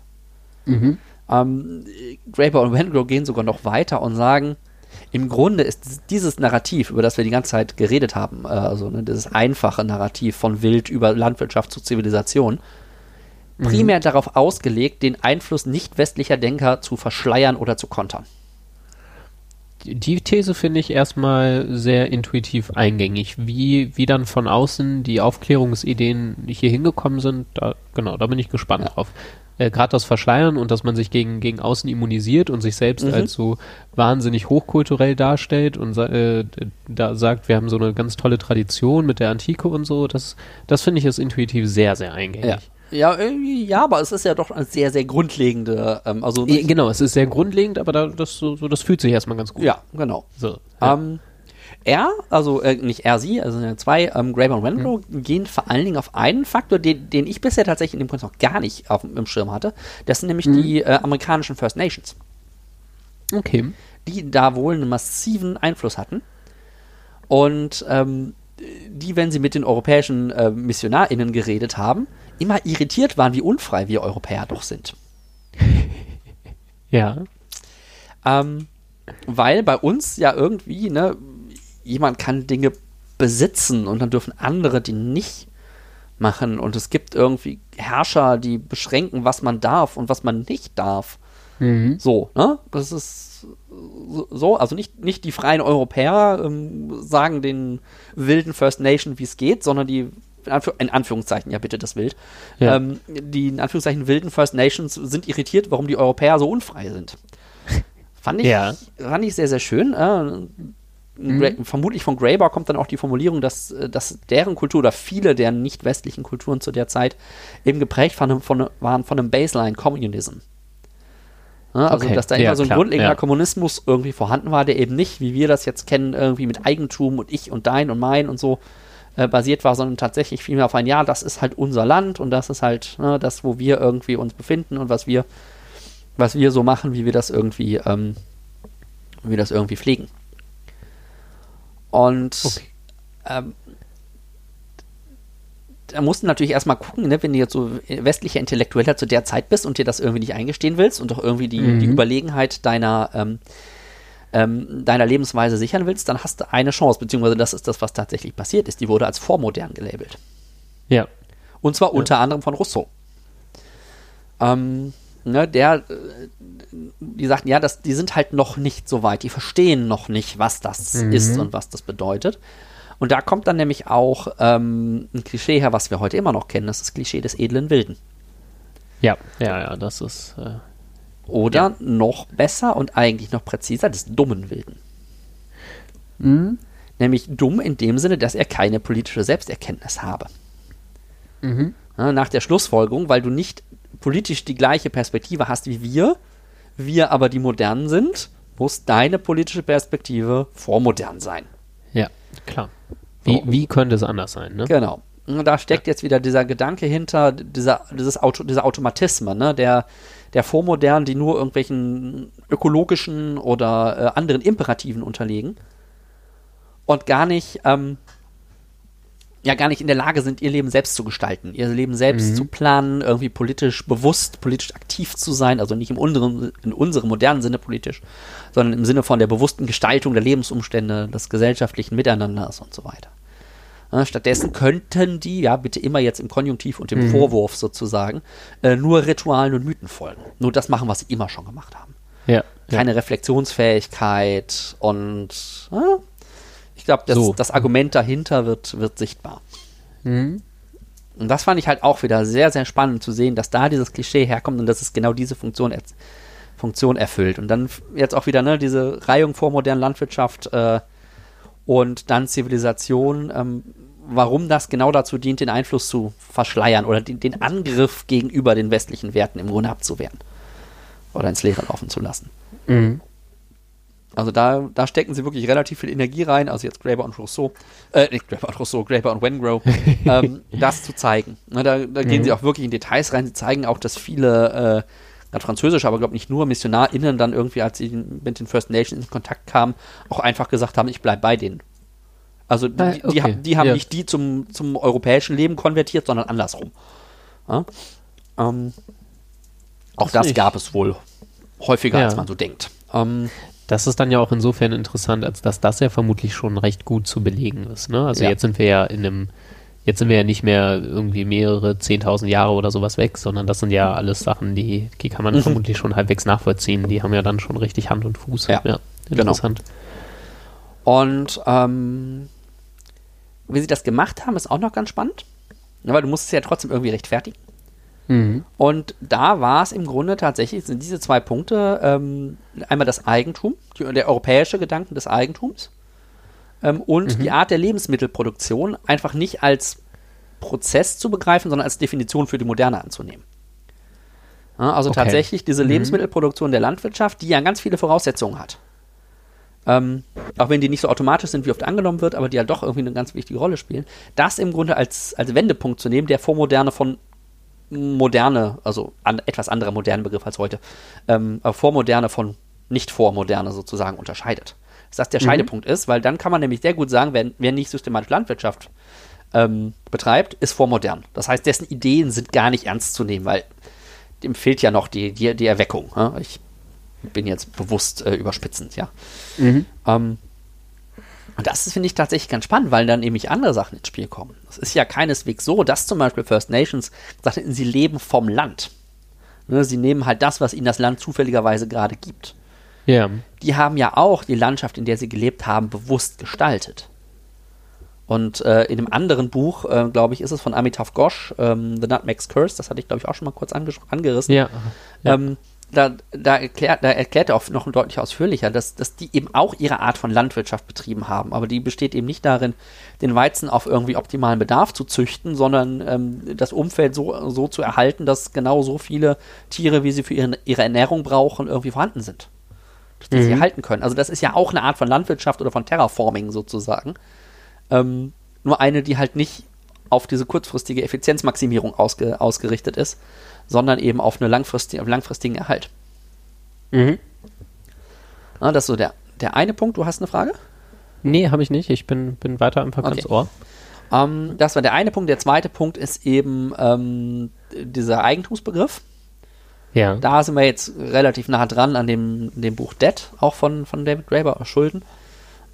Mhm. Ähm, Graeber und Wengrow gehen sogar noch weiter und sagen, im Grunde ist dieses Narrativ, über das wir die ganze Zeit geredet haben, äh, also ne, dieses einfache Narrativ von Wild über Landwirtschaft zu Zivilisation, mhm. primär darauf ausgelegt, den Einfluss nicht westlicher Denker zu verschleiern oder zu kontern. Die These finde ich erstmal sehr intuitiv eingängig. Wie, wie dann von außen die Aufklärungsideen hier hingekommen sind, da, genau, da bin ich gespannt ja. drauf äh, gerade das Verschleiern und dass man sich gegen, gegen außen immunisiert und sich selbst mhm. als so wahnsinnig hochkulturell darstellt und äh, da sagt, wir haben so eine ganz tolle Tradition mit der Antike und so, das, das finde ich ist intuitiv sehr, sehr eingängig. Ja. Ja, ja, aber es ist ja doch eine sehr, sehr grundlegende, ähm, also genau, es ist sehr grundlegend, aber da, das, so, das fühlt sich erstmal ganz gut. Ja, genau. So, ja. Ähm, er, also äh, nicht er, sie, also zwei, ähm, Graeber und Wengrow, mhm. gehen vor allen Dingen auf einen Faktor, den, den ich bisher tatsächlich in dem Kontext noch gar nicht auf dem Schirm hatte. Das sind nämlich mhm. die äh, amerikanischen First Nations. Okay. Die da wohl einen massiven Einfluss hatten. Und ähm, die, wenn sie mit den europäischen äh, MissionarInnen geredet haben, immer irritiert waren, wie unfrei wir Europäer doch sind. ja. Ähm, weil bei uns ja irgendwie, ne, jemand kann Dinge besitzen und dann dürfen andere die nicht machen. Und es gibt irgendwie Herrscher, die beschränken, was man darf und was man nicht darf. Mhm. So, ne? Das ist so, also nicht, nicht die freien Europäer ähm, sagen den wilden First Nation, wie es geht, sondern die in Anführungszeichen, ja bitte das Wild, ja. Ähm, die in Anführungszeichen wilden First Nations sind irritiert, warum die Europäer so unfrei sind. Fand ich, ja. fand ich sehr, sehr schön. Äh, mhm. Vermutlich von Graeber kommt dann auch die Formulierung, dass, äh, dass deren Kultur oder viele der nicht westlichen Kulturen zu der Zeit eben geprägt von, von, waren von einem Baseline Communism. Ja, also, okay. dass da immer ja, so ein klar. grundlegender ja. Kommunismus irgendwie vorhanden war, der eben nicht, wie wir das jetzt kennen, irgendwie mit Eigentum und ich und dein und mein und so äh, basiert war, sondern tatsächlich vielmehr auf ein Ja, das ist halt unser Land und das ist halt ne, das, wo wir irgendwie uns befinden und was wir was wir so machen, wie wir das irgendwie, ähm, wie wir das irgendwie pflegen. Und okay. ähm, da musst du natürlich erstmal gucken, ne, wenn du jetzt so westlicher Intellektueller zu der Zeit bist und dir das irgendwie nicht eingestehen willst und doch irgendwie die, mhm. die Überlegenheit deiner, ähm, ähm, deiner Lebensweise sichern willst, dann hast du eine Chance, beziehungsweise das ist das, was tatsächlich passiert ist. Die wurde als vormodern gelabelt. Ja. Und zwar ja. unter anderem von Rousseau. Ähm, ne, der, äh, die sagten, ja, das, die sind halt noch nicht so weit, die verstehen noch nicht, was das mhm. ist und was das bedeutet. Und da kommt dann nämlich auch ähm, ein Klischee her, was wir heute immer noch kennen, das ist das Klischee des edlen Wilden. Ja, ja, ja, das ist. Äh, Oder ja. noch besser und eigentlich noch präziser, des dummen Wilden. Mhm. Nämlich dumm in dem Sinne, dass er keine politische Selbsterkenntnis habe. Mhm. nach der Schlussfolgerung, weil du nicht politisch die gleiche Perspektive hast wie wir, wir aber die Modernen sind, muss deine politische Perspektive vormodern sein. Ja, klar. Wie, wie könnte es anders sein, ne? Genau. Und da steckt ja. jetzt wieder dieser Gedanke hinter, dieser, dieses Auto, dieser Automatismen, ne? der, der Vormodernen, die nur irgendwelchen ökologischen oder äh, anderen Imperativen unterlegen und gar nicht ähm, ja gar nicht in der Lage sind, ihr Leben selbst zu gestalten, ihr Leben selbst mhm. zu planen, irgendwie politisch bewusst, politisch aktiv zu sein, also nicht im unteren, in unserem modernen Sinne politisch, sondern im Sinne von der bewussten Gestaltung der Lebensumstände, des gesellschaftlichen Miteinanders und so weiter. Stattdessen könnten die, ja, bitte immer jetzt im Konjunktiv und im mhm. Vorwurf sozusagen, äh, nur Ritualen und Mythen folgen. Nur das machen, was sie immer schon gemacht haben. Ja, Keine ja. Reflexionsfähigkeit und ja, ich glaube, das, so. das Argument dahinter wird, wird sichtbar. Mhm. Und das fand ich halt auch wieder sehr, sehr spannend zu sehen, dass da dieses Klischee herkommt und dass es genau diese Funktion, Funktion erfüllt. Und dann jetzt auch wieder ne, diese Reihung vor modernen Landwirtschaft äh, und dann Zivilisation, ähm, warum das genau dazu dient, den Einfluss zu verschleiern oder den, den Angriff gegenüber den westlichen Werten im Grunde abzuwehren oder ins Leere laufen zu lassen. Mhm. Also da, da stecken sie wirklich relativ viel Energie rein, also jetzt Graeber und Rousseau, äh, nicht Graeber und Rousseau, Graeber und Wengrow, ähm, das zu zeigen. Na, da da mhm. gehen sie auch wirklich in Details rein. Sie zeigen auch, dass viele, äh, französische, aber glaube nicht nur MissionarInnen dann irgendwie, als sie mit den First Nations in Kontakt kamen, auch einfach gesagt haben, ich bleibe bei denen. Also die, okay. die, die haben ja. nicht die zum, zum europäischen Leben konvertiert, sondern andersrum. Ja? Ähm, auch das, das gab es wohl häufiger, ja. als man so denkt. Ähm, das ist dann ja auch insofern interessant, als dass das ja vermutlich schon recht gut zu belegen ist. Ne? Also jetzt sind wir ja in einem, jetzt sind wir ja nicht mehr irgendwie mehrere zehntausend Jahre oder sowas weg, sondern das sind ja alles Sachen, die, die kann man mhm. vermutlich schon halbwegs nachvollziehen. Die haben ja dann schon richtig Hand und Fuß. Ja, ja genau. interessant. Genau. Und ähm, wie sie das gemacht haben, ist auch noch ganz spannend. weil du musst es ja trotzdem irgendwie rechtfertigen. Mhm. Und da war es im Grunde tatsächlich, sind diese zwei Punkte, ähm, einmal das Eigentum, die, der europäische Gedanken des Eigentums ähm, und mhm. die Art der Lebensmittelproduktion einfach nicht als Prozess zu begreifen, sondern als Definition für die Moderne anzunehmen. Ja, also okay. tatsächlich diese mhm. Lebensmittelproduktion der Landwirtschaft, die ja ganz viele Voraussetzungen hat. ähm, auch wenn die nicht so automatisch sind, wie oft angenommen wird, aber die halt doch irgendwie eine ganz wichtige Rolle spielen, das im Grunde als, als Wendepunkt zu nehmen, der Vormoderne von Moderne, also an, etwas anderer modernen Begriff als heute, ähm, Vormoderne von Nicht-Vormoderne sozusagen unterscheidet. Dass das der mhm. Scheidepunkt ist, weil dann kann man nämlich sehr gut sagen, wer, wer nicht systematisch Landwirtschaft ähm, betreibt, ist vormodern. Das heißt, dessen Ideen sind gar nicht ernst zu nehmen, weil dem fehlt ja noch die, die, die Erweckung. Ja? Ich bin jetzt bewusst äh, überspitzend, ja. Mhm. Ähm, und das finde ich tatsächlich ganz spannend, weil dann nämlich andere Sachen ins Spiel kommen. Es ist ja keineswegs so, dass zum Beispiel First Nations sagen, sie leben vom Land. Ne, sie nehmen halt das, was ihnen das Land zufälligerweise gerade gibt. Ja. Die haben ja auch die Landschaft, in der sie gelebt haben, bewusst gestaltet. Und äh, in einem anderen Buch, äh, glaube ich, ist es von Amitav Ghosh, ähm, The Nutmeg's Curse, das hatte ich, glaube ich, auch schon mal kurz angerissen. Ja. ja. Ähm, da, da, erklärt, da erklärt er auch noch deutlich ausführlicher, dass, dass die eben auch ihre Art von Landwirtschaft betrieben haben. Aber die besteht eben nicht darin, den Weizen auf irgendwie optimalen Bedarf zu züchten, sondern ähm, das Umfeld so, so zu erhalten, dass genau so viele Tiere, wie sie für ihre, ihre Ernährung brauchen, irgendwie vorhanden sind. Die mhm. sie erhalten können. Also das ist ja auch eine Art von Landwirtschaft oder von Terraforming sozusagen. Ähm, nur eine, die halt nicht auf diese kurzfristige Effizienzmaximierung ausge, ausgerichtet ist, sondern eben auf, eine langfristige, auf langfristigen Erhalt. Mhm. Ja, das ist so der, der eine Punkt. Du hast eine Frage? Nee, habe ich nicht. Ich bin, bin weiter einfach okay. ganz Ohr. Ähm, das war der eine Punkt. Der zweite Punkt ist eben ähm, dieser Eigentumsbegriff. Ja. Da sind wir jetzt relativ nah dran an dem, dem Buch Dead, auch von, von David Graeber Schulden,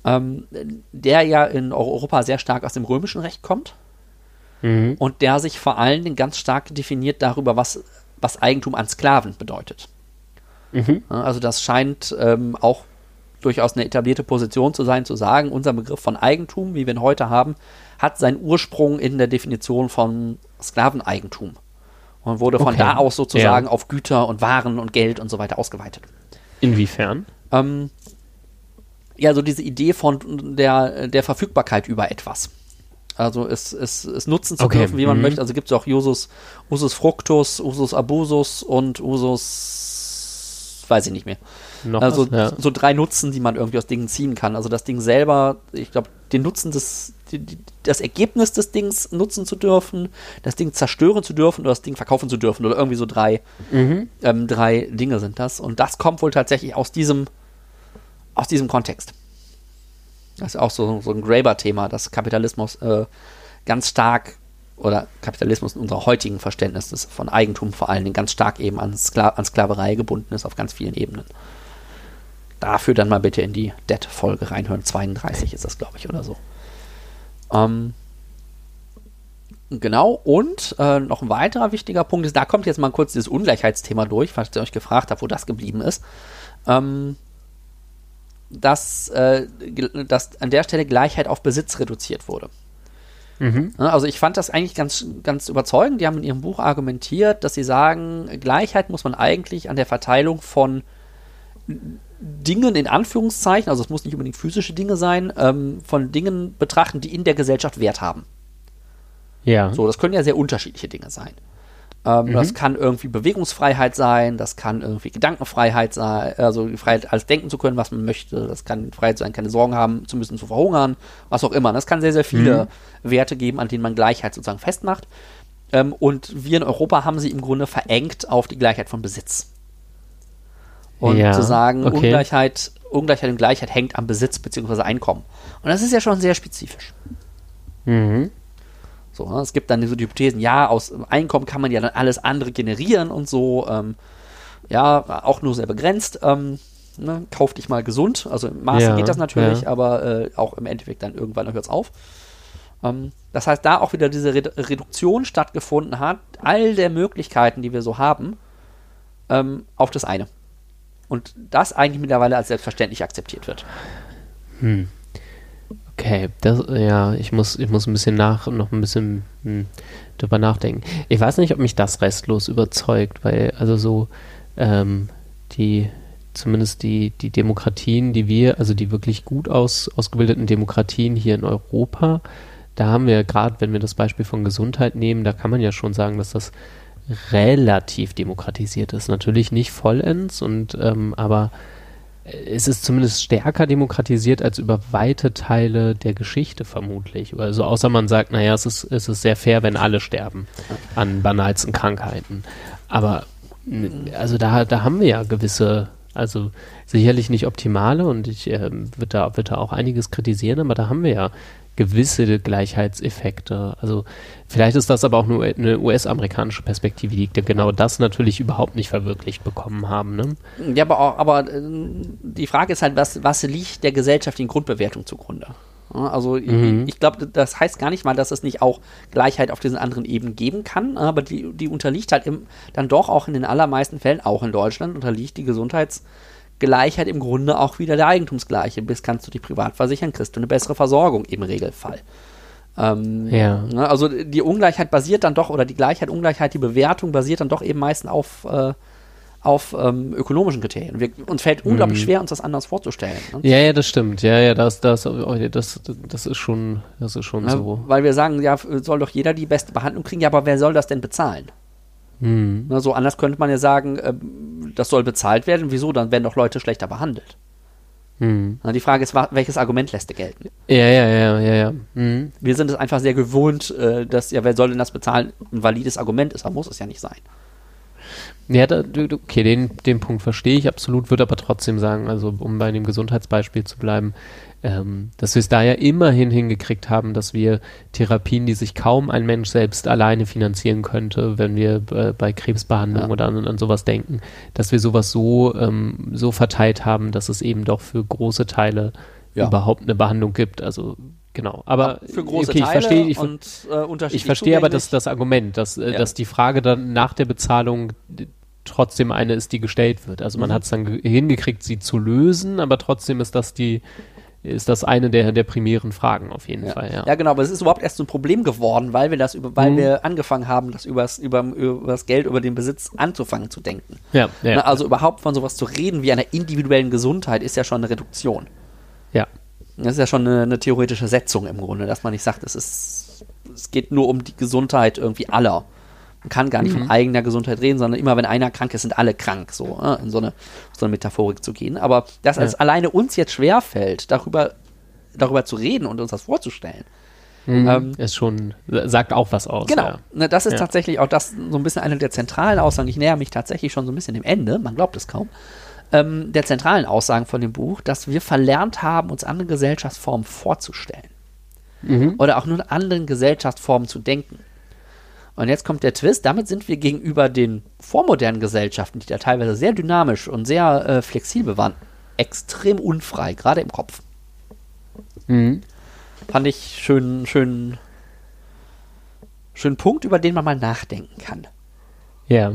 ähm, der ja in Europa sehr stark aus dem römischen Recht kommt mhm. und der sich vor allen Dingen ganz stark definiert darüber, was, was Eigentum an Sklaven bedeutet. Mhm. Also das scheint ähm, auch durchaus eine etablierte Position zu sein, zu sagen, unser Begriff von Eigentum, wie wir ihn heute haben, hat seinen Ursprung in der Definition von Sklaveneigentum und wurde von okay. da aus sozusagen ja. auf Güter und Waren und Geld und so weiter ausgeweitet. Inwiefern? Ähm, ja, so diese Idee von der, der Verfügbarkeit über etwas. Also es, es, es nutzen zu okay. dürfen, wie man mhm. möchte. Also gibt es auch Usus, Usus fructus, Usus abusus und Usus, weiß ich nicht mehr. Noch also was? Ja. so drei Nutzen, die man irgendwie aus Dingen ziehen kann. Also das Ding selber, ich glaube, den Nutzen des, die, die, das Ergebnis des Dings nutzen zu dürfen, das Ding zerstören zu dürfen oder das Ding verkaufen zu dürfen oder irgendwie so drei, mhm. ähm, drei Dinge sind das. Und das kommt wohl tatsächlich aus diesem, aus diesem Kontext. Das ist auch so, so ein Graeber-Thema, dass Kapitalismus äh, ganz stark oder Kapitalismus in unserer heutigen Verständnis von Eigentum vor allen Dingen ganz stark eben an, Skla an Sklaverei gebunden ist auf ganz vielen Ebenen. Dafür dann mal bitte in die Dead-Folge reinhören. 32 ist das, glaube ich, oder so. Ähm, genau, und äh, noch ein weiterer wichtiger Punkt ist, da kommt jetzt mal kurz dieses Ungleichheitsthema durch, falls ihr euch gefragt habt, wo das geblieben ist. Ähm, dass, äh, dass an der Stelle Gleichheit auf Besitz reduziert wurde. Mhm. Also ich fand das eigentlich ganz, ganz überzeugend. Die haben in ihrem Buch argumentiert, dass sie sagen, Gleichheit muss man eigentlich an der Verteilung von Dingen in Anführungszeichen, also es muss nicht unbedingt physische Dinge sein, ähm, von Dingen betrachten, die in der Gesellschaft Wert haben. Ja. So, das können ja sehr unterschiedliche Dinge sein. Ähm, mhm. Das kann irgendwie Bewegungsfreiheit sein, das kann irgendwie Gedankenfreiheit sein, also die Freiheit, alles denken zu können, was man möchte. Das kann Freiheit sein, keine Sorgen haben zu müssen, zu verhungern, was auch immer. Das kann sehr, sehr viele mhm. Werte geben, an denen man Gleichheit sozusagen festmacht. Ähm, und wir in Europa haben sie im Grunde verengt auf die Gleichheit von Besitz. Und ja, zu sagen, okay. Ungleichheit, Ungleichheit und Gleichheit hängt am Besitz bzw. Einkommen. Und das ist ja schon sehr spezifisch. Mhm. So, ne? Es gibt dann so die Hypothesen, ja, aus Einkommen kann man ja dann alles andere generieren und so. Ähm, ja, auch nur sehr begrenzt. Ähm, ne? Kauf dich mal gesund. Also im Maße ja, geht das natürlich, ja. aber äh, auch im Endeffekt dann irgendwann hört es auf. Ähm, das heißt, da auch wieder diese Redu Reduktion stattgefunden hat, all der Möglichkeiten, die wir so haben, ähm, auf das eine. Und das eigentlich mittlerweile als selbstverständlich akzeptiert wird. Hm. Okay, das, ja, ich muss, ich muss ein bisschen nach, noch ein bisschen hm, drüber nachdenken. Ich weiß nicht, ob mich das restlos überzeugt, weil, also so, ähm, die, zumindest die, die Demokratien, die wir, also die wirklich gut aus, ausgebildeten Demokratien hier in Europa, da haben wir gerade, wenn wir das Beispiel von Gesundheit nehmen, da kann man ja schon sagen, dass das relativ demokratisiert ist. Natürlich nicht vollends, und, ähm, aber es ist zumindest stärker demokratisiert als über weite Teile der Geschichte vermutlich. Also außer man sagt, naja, es ist, es ist sehr fair, wenn alle sterben an banalsten Krankheiten. Aber also da, da haben wir ja gewisse, also sicherlich nicht optimale und ich äh, würde da, würd da auch einiges kritisieren, aber da haben wir ja gewisse Gleichheitseffekte. Also vielleicht ist das aber auch nur eine US-amerikanische Perspektive, die genau das natürlich überhaupt nicht verwirklicht bekommen haben. Ne? Ja, aber, aber äh, die Frage ist halt, was, was liegt der gesellschaftlichen Grundbewertung zugrunde? Also mhm. ich, ich glaube, das heißt gar nicht mal, dass es nicht auch Gleichheit auf diesen anderen Ebenen geben kann, aber die, die unterliegt halt im, dann doch auch in den allermeisten Fällen, auch in Deutschland, unterliegt die Gesundheitsgleichheit im Grunde auch wieder der Eigentumsgleiche. Bis kannst du dich privat versichern, kriegst du eine bessere Versorgung im Regelfall. Ähm, ja. Ne, also die Ungleichheit basiert dann doch, oder die Gleichheit, Ungleichheit, die Bewertung basiert dann doch eben meistens auf äh, auf ähm, ökonomischen Kriterien. Wir, uns fällt unglaublich mhm. schwer, uns das anders vorzustellen. Ne? Ja, ja, das stimmt. Ja, ja, das, das, das, das ist schon, das ist schon ja, so. Weil wir sagen, ja, soll doch jeder die beste Behandlung kriegen, ja, aber wer soll das denn bezahlen? Mhm. Na, so anders könnte man ja sagen, äh, das soll bezahlt werden. Wieso? Dann werden doch Leute schlechter behandelt. Mhm. Na, die Frage ist, welches Argument lässt er gelten? Ja, ja, ja, ja, ja. Mhm. Wir sind es einfach sehr gewohnt, äh, dass, ja, wer soll denn das bezahlen? Ein valides Argument ist, aber muss es ja nicht sein. Ja, da, okay, den, den Punkt verstehe ich absolut, würde aber trotzdem sagen, also um bei dem Gesundheitsbeispiel zu bleiben, ähm, dass wir es da ja immerhin hingekriegt haben, dass wir Therapien, die sich kaum ein Mensch selbst alleine finanzieren könnte, wenn wir äh, bei Krebsbehandlung ja. oder an, an, sowas denken, dass wir sowas so, ähm, so verteilt haben, dass es eben doch für große Teile ja. überhaupt eine Behandlung gibt. Also genau. Aber für große okay, Teile ich verstehe, ich, und äh, ich verstehe aber das, das Argument, dass, äh, ja. dass die Frage dann nach der Bezahlung trotzdem eine ist, die gestellt wird. Also man mhm. hat es dann hingekriegt, sie zu lösen, aber trotzdem ist das die ist das eine der, der primären Fragen auf jeden ja. Fall. Ja. ja, genau, aber es ist überhaupt erst so ein Problem geworden, weil wir das über, weil mhm. wir angefangen haben, das übers, über, über das Geld, über den Besitz anzufangen zu denken. Ja, ja. Na, also überhaupt von sowas zu reden wie einer individuellen Gesundheit ist ja schon eine Reduktion. Ja. Das ist ja schon eine, eine theoretische Setzung im Grunde, dass man nicht sagt, es ist, es geht nur um die Gesundheit irgendwie aller. Man kann gar nicht mhm. von eigener Gesundheit reden, sondern immer wenn einer krank ist, sind alle krank, so ne? in so eine, so eine Metaphorik zu gehen. Aber dass ja. es alleine uns jetzt schwerfällt, darüber, darüber zu reden und uns das vorzustellen, mhm. ähm, ist schon, sagt auch was aus. Genau. Ja. Ne, das ist ja. tatsächlich auch das so ein bisschen eine der zentralen Aussagen. Ich näher mich tatsächlich schon so ein bisschen dem Ende, man glaubt es kaum. Ähm, der zentralen Aussagen von dem Buch, dass wir verlernt haben, uns andere Gesellschaftsformen vorzustellen. Mhm. Oder auch nur in anderen Gesellschaftsformen zu denken. Und jetzt kommt der Twist, damit sind wir gegenüber den vormodernen Gesellschaften, die da teilweise sehr dynamisch und sehr äh, flexibel waren, extrem unfrei, gerade im Kopf. Mhm. Fand ich schön, schön, schön Punkt, über den man mal nachdenken kann. Ja.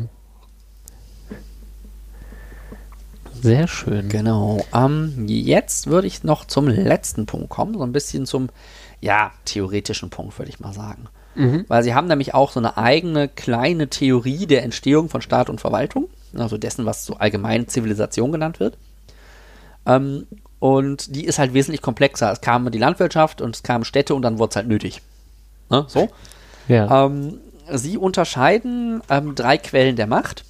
Sehr schön. Genau. Ähm, jetzt würde ich noch zum letzten Punkt kommen, so ein bisschen zum, ja, theoretischen Punkt, würde ich mal sagen. Mhm. Weil sie haben nämlich auch so eine eigene kleine Theorie der Entstehung von Staat und Verwaltung, also dessen, was so allgemein Zivilisation genannt wird. Ähm, und die ist halt wesentlich komplexer. Es kam die Landwirtschaft und es kamen Städte und dann wurde es halt nötig. Ne? So. Ja. Ähm, sie unterscheiden ähm, drei Quellen der Macht.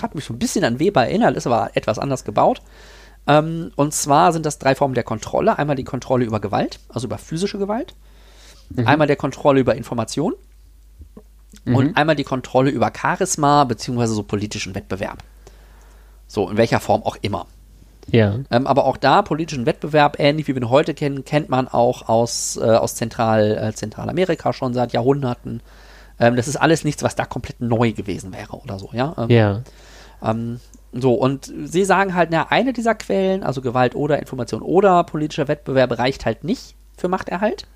Hat mich so ein bisschen an Weber erinnert, ist aber etwas anders gebaut. Ähm, und zwar sind das drei Formen der Kontrolle. Einmal die Kontrolle über Gewalt, also über physische Gewalt. Mhm. Einmal der Kontrolle über Information mhm. und einmal die Kontrolle über Charisma beziehungsweise so politischen Wettbewerb. So, in welcher Form auch immer. Ja. Ähm, aber auch da, politischen Wettbewerb, ähnlich wie wir ihn heute kennen, kennt man auch aus, äh, aus Zentral, äh, Zentralamerika schon seit Jahrhunderten. Ähm, das ist alles nichts, was da komplett neu gewesen wäre oder so, ja. Ähm, ja. Ähm, so, und sie sagen halt, na, eine dieser Quellen, also Gewalt oder Information oder politischer Wettbewerb, reicht halt nicht für Machterhalt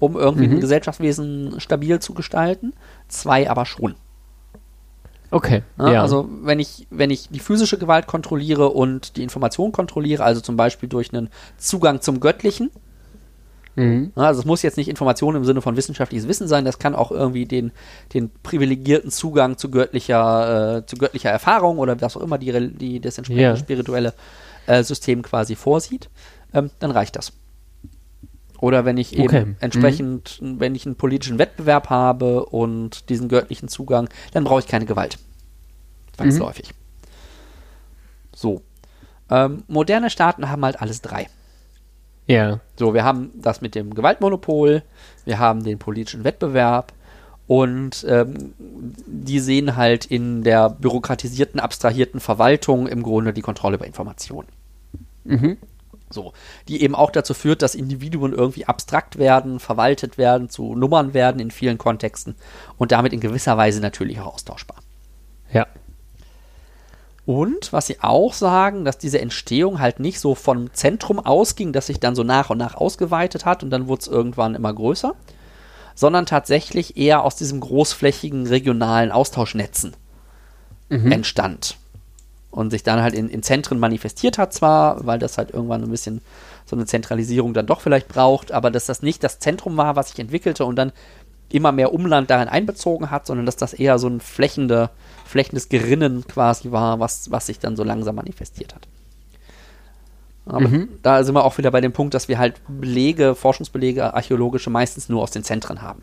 um irgendwie mhm. ein Gesellschaftswesen stabil zu gestalten. Zwei aber schon. Okay. Ja, ja. Also wenn ich, wenn ich die physische Gewalt kontrolliere und die Information kontrolliere, also zum Beispiel durch einen Zugang zum Göttlichen, mhm. also es muss jetzt nicht Information im Sinne von wissenschaftliches Wissen sein, das kann auch irgendwie den, den privilegierten Zugang zu göttlicher, äh, zu göttlicher Erfahrung oder was auch immer die, die das entsprechende ja. spirituelle äh, System quasi vorsieht, ähm, dann reicht das. Oder wenn ich eben okay. entsprechend, mhm. wenn ich einen politischen Wettbewerb habe und diesen göttlichen Zugang, dann brauche ich keine Gewalt. Zwangsläufig. Mhm. So. Ähm, moderne Staaten haben halt alles drei. Ja. So, wir haben das mit dem Gewaltmonopol, wir haben den politischen Wettbewerb und ähm, die sehen halt in der bürokratisierten, abstrahierten Verwaltung im Grunde die Kontrolle über Informationen. Mhm. So, die eben auch dazu führt, dass Individuen irgendwie abstrakt werden, verwaltet werden, zu Nummern werden in vielen Kontexten und damit in gewisser Weise natürlich auch austauschbar. Ja. Und was sie auch sagen, dass diese Entstehung halt nicht so vom Zentrum ausging, dass sich dann so nach und nach ausgeweitet hat und dann wurde es irgendwann immer größer, sondern tatsächlich eher aus diesem großflächigen regionalen Austauschnetzen Mhm. entstand. Und sich dann halt in, in Zentren manifestiert hat zwar, weil das halt irgendwann ein bisschen so eine Zentralisierung dann doch vielleicht braucht, aber dass das nicht das Zentrum war, was sich entwickelte und dann immer mehr Umland darin einbezogen hat, sondern dass das eher so ein flächende, flächendes Gerinnen quasi war, was, was sich dann so langsam manifestiert hat. Aber Mhm. da sind wir auch wieder bei dem Punkt, dass wir halt Belege, Forschungsbelege, archäologische meistens nur aus den Zentren haben.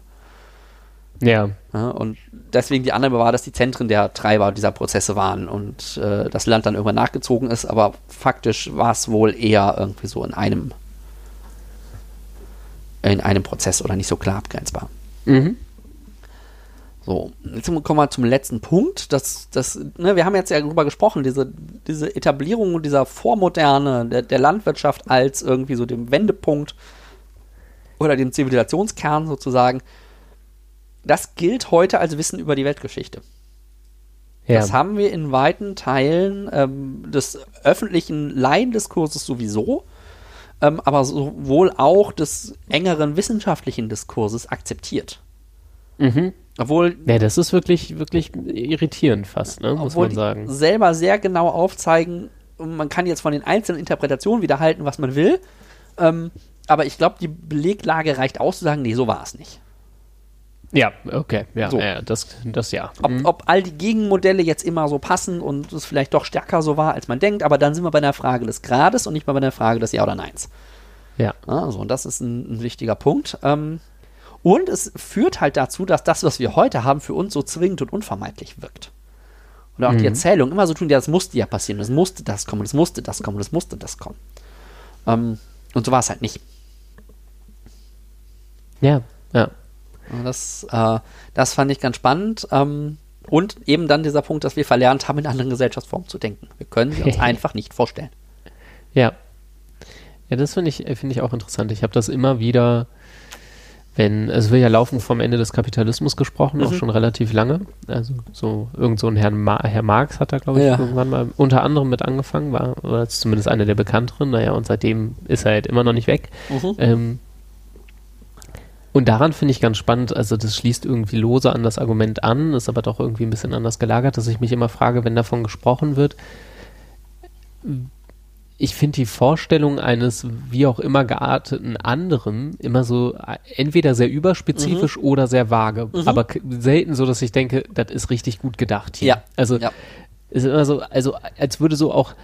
Ja. Ja, und deswegen die Annahme war, dass die Zentren der Treiber dieser Prozesse waren und äh, das Land dann irgendwann nachgezogen ist, aber faktisch war es wohl eher irgendwie so in einem in einem Prozess oder nicht so klar abgrenzbar. Mhm. So, jetzt kommen wir zum letzten Punkt. Das, das, ne, wir haben jetzt ja darüber gesprochen, diese, diese Etablierung dieser Vormoderne der, der Landwirtschaft als irgendwie so dem Wendepunkt oder dem Zivilisationskern sozusagen. Das gilt heute als Wissen über die Weltgeschichte. Ja. Das haben wir in weiten Teilen ähm, des öffentlichen Laiendiskurses sowieso, ähm, aber sowohl auch des engeren wissenschaftlichen Diskurses akzeptiert. Mhm. Obwohl Ja, das ist wirklich, wirklich irritierend fast, ne? muss man sagen. selber sehr genau aufzeigen, man kann jetzt von den einzelnen Interpretationen wieder halten, was man will, ähm, aber ich glaube, die Beleglage reicht aus zu sagen, nee, so war es nicht. Ja, okay. Ja, So. ja das, das ja. Ob, Mhm. ob all die Gegenmodelle jetzt immer so passen und es vielleicht doch stärker so war, als man denkt, aber dann sind wir bei der Frage des Grades und nicht mehr bei der Frage des Ja oder Neins. Ja. Also, und das ist ein, ein wichtiger Punkt. Ähm, und es führt halt dazu, dass das, was wir heute haben, für uns so zwingend und unvermeidlich wirkt. Und auch die Mhm. Erzählung immer so tun, ja, das musste ja passieren, das musste das kommen, das musste das kommen, das musste das kommen. Ähm, und so war es halt nicht. Ja, ja. Das, äh, das fand ich ganz spannend. Ähm, und eben dann dieser Punkt, dass wir verlernt haben, in anderen Gesellschaftsformen zu denken. Wir können sie uns einfach nicht vorstellen. Ja. Ja, das finde ich, finde ich auch interessant. Ich habe das immer wieder, wenn, also es wird ja laufend vom Ende des Kapitalismus gesprochen, auch Mhm. schon relativ lange. Also so irgend so ein Herrn Ma Herr Marx hat da, glaube ich, Ja. irgendwann mal unter anderem mit angefangen, war, oder ist zumindest einer der bekannteren, naja, und seitdem ist er halt immer noch nicht weg. Ähm, und daran finde ich ganz spannend, also das schließt irgendwie lose an das Argument an, ist aber doch irgendwie ein bisschen anders gelagert, dass ich mich immer frage, wenn davon gesprochen wird, ich finde die Vorstellung eines wie auch immer gearteten anderen immer so äh, entweder sehr überspezifisch oder sehr vage, aber k- selten so, dass ich denke, das ist richtig gut gedacht hier. Ja. Also Ja. ist immer so, also als würde so auch,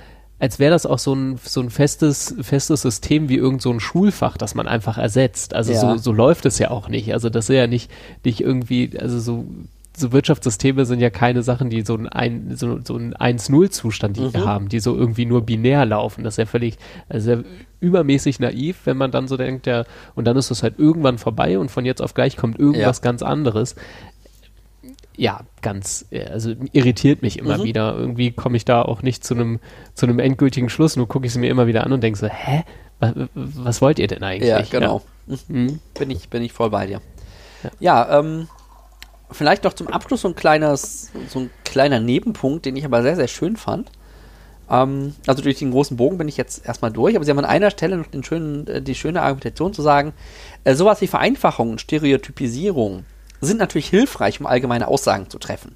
als wäre das auch so ein, so ein festes, festes System wie irgend so ein Schulfach, das man einfach ersetzt. Also Ja. so, so läuft es ja auch nicht. Also das ist ja nicht, nicht irgendwie, also so, so Wirtschaftssysteme sind ja keine Sachen, die so ein, ein so, so ein 1-0-Zustand die haben, die so irgendwie nur binär laufen. Das ist ja völlig, also übermäßig naiv, wenn man dann so denkt, ja, und dann ist es halt irgendwann vorbei und von jetzt auf gleich kommt irgendwas Ja. ganz anderes ja, ganz, äh, also irritiert mich immer Mhm. wieder. Irgendwie komme ich da auch nicht zu einem zu einem endgültigen Schluss, nur gucke ich sie mir immer wieder an und denke so, hä? Was, was wollt ihr denn eigentlich? Ja, genau. Ja. Mhm. Bin, ich, bin ich voll bei dir. Ja, ähm, vielleicht noch zum Abschluss so ein kleines, so ein kleiner Nebenpunkt, den ich aber sehr, sehr schön fand. Ähm, also durch den großen Bogen bin ich jetzt erstmal durch, aber Sie haben an einer Stelle noch den schönen, äh, die schöne Argumentation zu sagen, äh, sowas wie Vereinfachung und Stereotypisierung sind natürlich hilfreich, um allgemeine Aussagen zu treffen.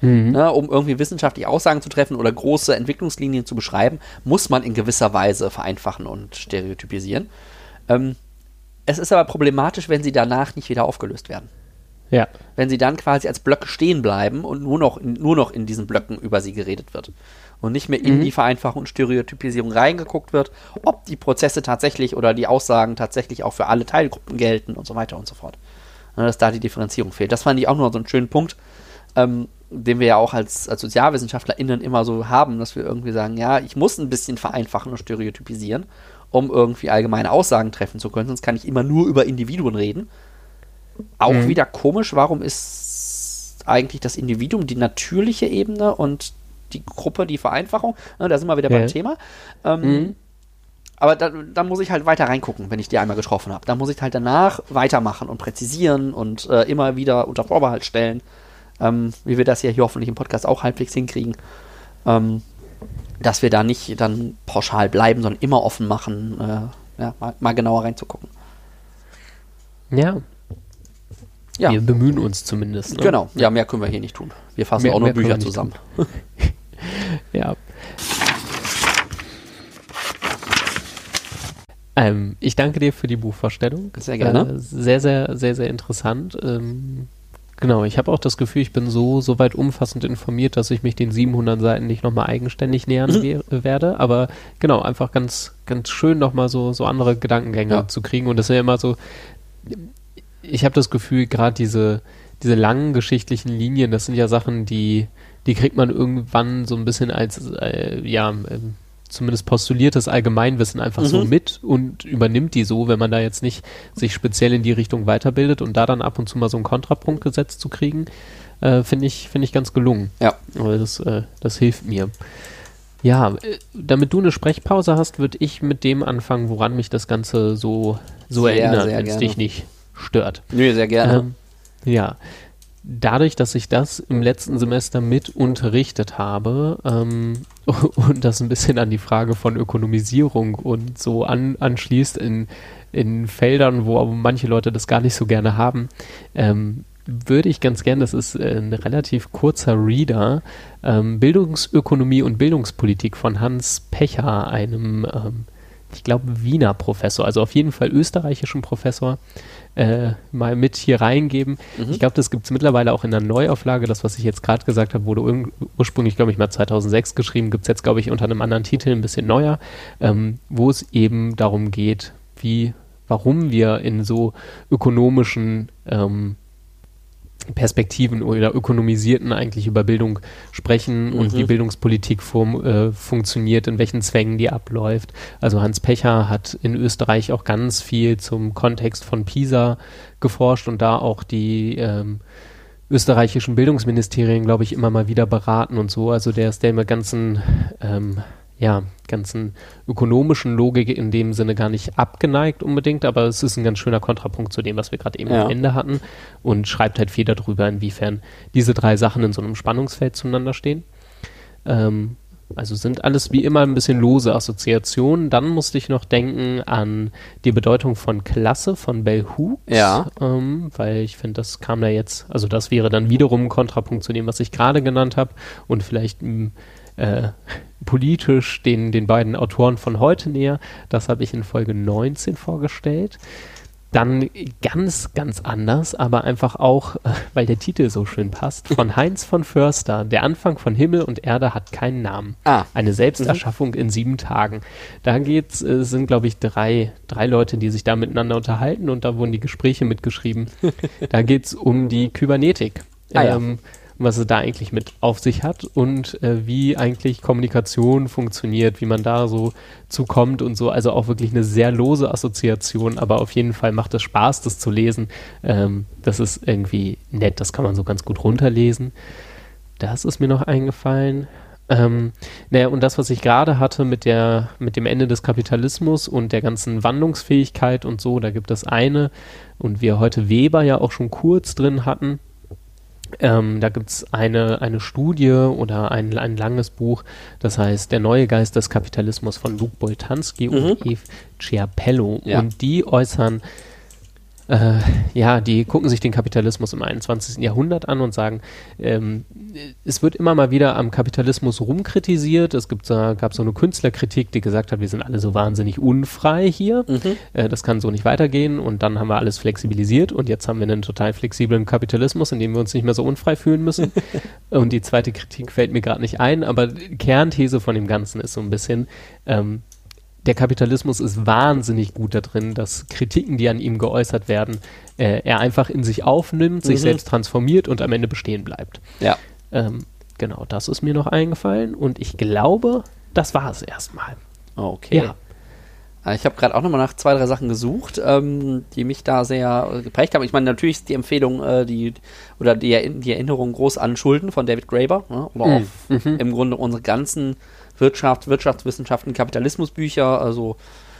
Mhm. Ne, um irgendwie wissenschaftliche Aussagen zu treffen oder große Entwicklungslinien zu beschreiben, muss man in gewisser Weise vereinfachen und stereotypisieren. Ähm, es ist aber problematisch, wenn sie danach nicht wieder aufgelöst werden. Ja. Wenn sie dann quasi als Blöcke stehen bleiben und nur noch, in, nur noch in diesen Blöcken über sie geredet wird. Und nicht mehr in die Vereinfachung und Stereotypisierung reingeguckt wird, ob die Prozesse tatsächlich oder die Aussagen tatsächlich auch für alle Teilgruppen gelten und so weiter und so fort. Ne, dass da die Differenzierung fehlt. Das fand ich auch noch so einen schönen Punkt, ähm, den wir ja auch als, als SozialwissenschaftlerInnen immer so haben, dass wir irgendwie sagen, ja, ich muss ein bisschen vereinfachen und stereotypisieren, um irgendwie allgemeine Aussagen treffen zu können, sonst kann ich immer nur über Individuen reden. Auch mhm. wieder komisch, warum ist eigentlich das Individuum die natürliche Ebene und die Gruppe die Vereinfachung? Ne, da sind wir wieder ja. beim Thema. Ähm, mhm. Aber da, da, muss ich halt weiter reingucken, wenn ich die einmal getroffen habe. Da muss ich halt danach weitermachen und präzisieren und äh, immer wieder unter Vorbehalt stellen, ähm, wie wir das ja hier hoffentlich im Podcast auch halbwegs hinkriegen. Ähm, dass wir da nicht dann pauschal bleiben, sondern immer offen machen, äh, ja, mal, mal, genauer reinzugucken. Ja. ja. Wir bemühen uns zumindest. Ne? Genau, ja, mehr können wir hier nicht tun. Wir fassen mehr, auch nur Bücher zusammen. ja. Ähm, ich danke dir für die Buchvorstellung. Sehr gerne. Äh, sehr, sehr, sehr, sehr interessant. Ähm, genau, ich habe auch das Gefühl, ich bin so, so weit umfassend informiert, dass ich mich den 700 Seiten nicht nochmal eigenständig nähern mhm. werde. Aber genau, einfach ganz, ganz schön nochmal so, so andere Gedankengänge ja. zu kriegen. Und das ist ja immer so, ich habe das Gefühl, gerade diese, diese langen geschichtlichen Linien, das sind ja Sachen, die, die kriegt man irgendwann so ein bisschen als, äh, ja, zumindest postuliertes Allgemeinwissen einfach mhm. so mit und übernimmt die so, wenn man da jetzt nicht sich speziell in die Richtung weiterbildet und da dann ab und zu mal so einen Kontrapunkt gesetzt zu kriegen, äh, finde ich, finde ich ganz gelungen. Ja. Aber das, äh, das hilft mir. Ja, äh, damit du eine Sprechpause hast, würde ich mit dem anfangen, woran mich das Ganze so, so sehr, erinnert, wenn es dich nicht stört. Nö, sehr gerne. Ähm, ja, dadurch, dass ich das im letzten Semester mit unterrichtet habe ähm, und das ein bisschen an die Frage von Ökonomisierung und so an, anschließt in, in Feldern, wo manche Leute das gar nicht so gerne haben, ähm, würde ich ganz gern, das ist äh, ein relativ kurzer Reader, ähm, Bildungsökonomie und Bildungspolitik von Hans Pecher, einem, ähm, ich glaube, Wiener Professor, also auf jeden Fall österreichischen Professor, äh, mal mit hier reingeben. Mhm. Ich glaube, das gibt es mittlerweile auch in der Neuauflage. Das, was ich jetzt gerade gesagt habe, wurde ursprünglich, glaube ich, mal 2006 geschrieben. Gibt es jetzt, glaube ich, unter einem anderen Titel ein bisschen neuer, ähm, wo es eben darum geht, wie, warum wir in so ökonomischen ähm, Perspektiven oder Ökonomisierten eigentlich über Bildung sprechen mhm. und wie Bildungspolitik form, äh, funktioniert, in welchen Zwängen die abläuft. Also Hans Pecher hat in Österreich auch ganz viel zum Kontext von PISA geforscht und da auch die ähm, österreichischen Bildungsministerien, glaube ich, immer mal wieder beraten und so. Also der ist der immer ganzen ähm, ja, ganzen ökonomischen Logik in dem Sinne gar nicht abgeneigt unbedingt, aber es ist ein ganz schöner Kontrapunkt zu dem, was wir gerade eben ja. am Ende hatten und schreibt halt viel darüber, inwiefern diese drei Sachen in so einem Spannungsfeld zueinander stehen. Ähm, also sind alles wie immer ein bisschen lose Assoziationen. Dann musste ich noch denken an die Bedeutung von Klasse von Bell Hooks. Ja. Ähm, weil ich finde, das kam da jetzt, also das wäre dann wiederum ein Kontrapunkt zu dem, was ich gerade genannt habe und vielleicht äh, politisch den, den beiden Autoren von heute näher. Das habe ich in Folge 19 vorgestellt. Dann ganz, ganz anders, aber einfach auch, äh, weil der Titel so schön passt, von Heinz von Förster. Der Anfang von Himmel und Erde hat keinen Namen. Ah. Eine Selbsterschaffung mhm. in sieben Tagen. Da geht's, äh, sind, glaube ich, drei, drei Leute, die sich da miteinander unterhalten und da wurden die Gespräche mitgeschrieben. da geht es um die Kybernetik. Ah, ja. ähm, was es da eigentlich mit auf sich hat und äh, wie eigentlich Kommunikation funktioniert, wie man da so zukommt und so. Also auch wirklich eine sehr lose Assoziation, aber auf jeden Fall macht es Spaß, das zu lesen. Ähm, das ist irgendwie nett, das kann man so ganz gut runterlesen. Das ist mir noch eingefallen. Ähm, naja, und das, was ich gerade hatte mit der, mit dem Ende des Kapitalismus und der ganzen Wandlungsfähigkeit und so, da gibt es eine, und wir heute Weber ja auch schon kurz drin hatten, ähm, da gibt es eine, eine Studie oder ein, ein langes Buch, das heißt Der neue Geist des Kapitalismus von Luke Boltanski mhm. und Eve Ciapello. Ja. Und die äußern äh, ja, die gucken sich den Kapitalismus im 21. Jahrhundert an und sagen, ähm, es wird immer mal wieder am Kapitalismus rumkritisiert. Es gibt, äh, gab so eine Künstlerkritik, die gesagt hat, wir sind alle so wahnsinnig unfrei hier. Mhm. Äh, das kann so nicht weitergehen. Und dann haben wir alles flexibilisiert und jetzt haben wir einen total flexiblen Kapitalismus, in dem wir uns nicht mehr so unfrei fühlen müssen. und die zweite Kritik fällt mir gerade nicht ein, aber Kernthese von dem Ganzen ist so ein bisschen, ähm, der Kapitalismus ist wahnsinnig gut da drin, dass Kritiken, die an ihm geäußert werden, äh, er einfach in sich aufnimmt, sich mhm. selbst transformiert und am Ende bestehen bleibt. Ja. Ähm, genau, das ist mir noch eingefallen und ich glaube, das war es erstmal. Okay. Ja. Äh, ich habe gerade auch nochmal nach zwei, drei Sachen gesucht, ähm, die mich da sehr äh, geprägt haben. Ich meine, natürlich ist die Empfehlung, äh, die oder die, die, Erinnerung groß an Schulden von David Graeber, ne? oder mhm. auch mhm. im Grunde unsere ganzen Wirtschaft, Wirtschaftswissenschaften, Kapitalismusbücher, also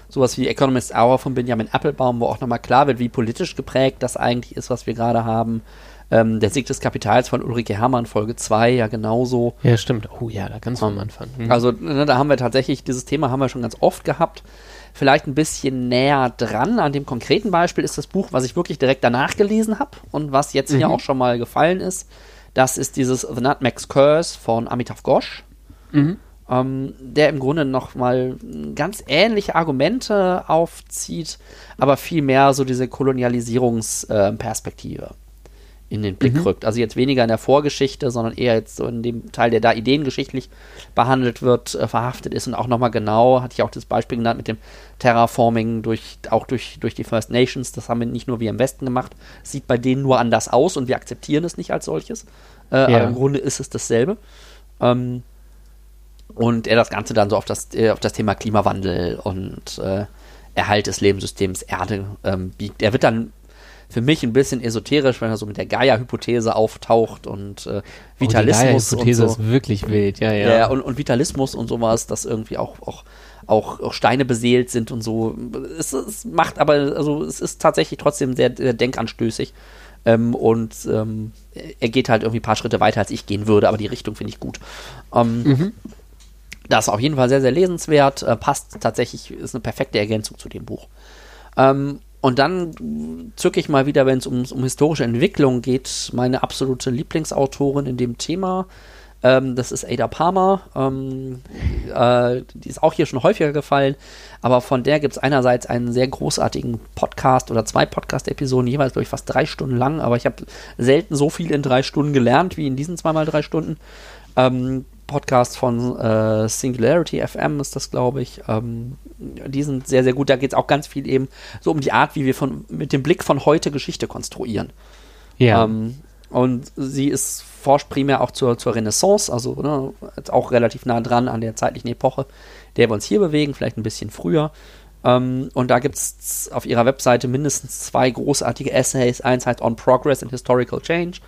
sowas wie Economist Hour von Benjamin Applebaum, wo auch nochmal klar wird, wie politisch geprägt das eigentlich ist, was wir gerade haben. Ähm, der Sieg des Kapitals von Ulrike Hermann, Folge 2, ja genauso. Ja, stimmt. Oh ja, da ganz am Anfang. Mhm. Also ne, da haben wir tatsächlich, dieses Thema haben wir schon ganz oft gehabt. Vielleicht ein bisschen näher dran an dem konkreten Beispiel ist das Buch, was ich wirklich direkt danach gelesen habe und was jetzt mhm. hier auch schon mal gefallen ist. Das ist dieses The Nutmeg's Curse von Amitav Ghosh. Mhm. Ähm, der im Grunde nochmal ganz ähnliche Argumente aufzieht, aber viel mehr so diese Kolonialisierungsperspektive. Äh, in den Blick mhm. rückt. Also jetzt weniger in der Vorgeschichte, sondern eher jetzt so in dem Teil, der da ideengeschichtlich behandelt wird, äh, verhaftet ist und auch nochmal genau, hatte ich auch das Beispiel genannt mit dem Terraforming durch, auch durch, durch die First Nations. Das haben wir nicht nur wir im Westen gemacht. Sieht bei denen nur anders aus und wir akzeptieren es nicht als solches. Äh, ja. Aber im Grunde ist es dasselbe. Ähm, und er das Ganze dann so auf das, äh, auf das Thema Klimawandel und äh, Erhalt des Lebenssystems Erde ähm, biegt. Er wird dann für mich ein bisschen esoterisch, wenn er so mit der Gaia-Hypothese auftaucht und äh, Vitalismus. Oh, die Hypothese so. ist wirklich wild, ja, ja. ja und, und, Vitalismus und sowas, dass irgendwie auch, auch, auch, auch Steine beseelt sind und so. Es, es, macht aber, also es ist tatsächlich trotzdem sehr, sehr denkanstößig. Ähm, und ähm, er geht halt irgendwie ein paar Schritte weiter, als ich gehen würde, aber die Richtung finde ich gut. Ähm, mhm. Das ist auf jeden Fall sehr, sehr lesenswert. Äh, passt tatsächlich, ist eine perfekte Ergänzung zu dem Buch. Ähm, und dann zücke ich mal wieder, wenn es um, um historische Entwicklung geht, meine absolute Lieblingsautorin in dem Thema. Ähm, das ist Ada Palmer. Ähm, äh, die ist auch hier schon häufiger gefallen. Aber von der gibt es einerseits einen sehr großartigen Podcast oder zwei Podcast-Episoden, jeweils, glaube ich, fast drei Stunden lang. Aber ich habe selten so viel in drei Stunden gelernt wie in diesen zweimal drei Stunden. Ähm, Podcast von äh, Singularity FM ist das, glaube ich. Ähm, die sind sehr, sehr gut. Da geht es auch ganz viel eben so um die Art, wie wir von, mit dem Blick von heute Geschichte konstruieren. Ja. Ähm, und sie ist, forscht primär auch zur, zur Renaissance, also ne, auch relativ nah dran an der zeitlichen Epoche, der wir uns hier bewegen, vielleicht ein bisschen früher. Ähm, und da gibt es auf ihrer Webseite mindestens zwei großartige Essays. Eins heißt On Progress and Historical Change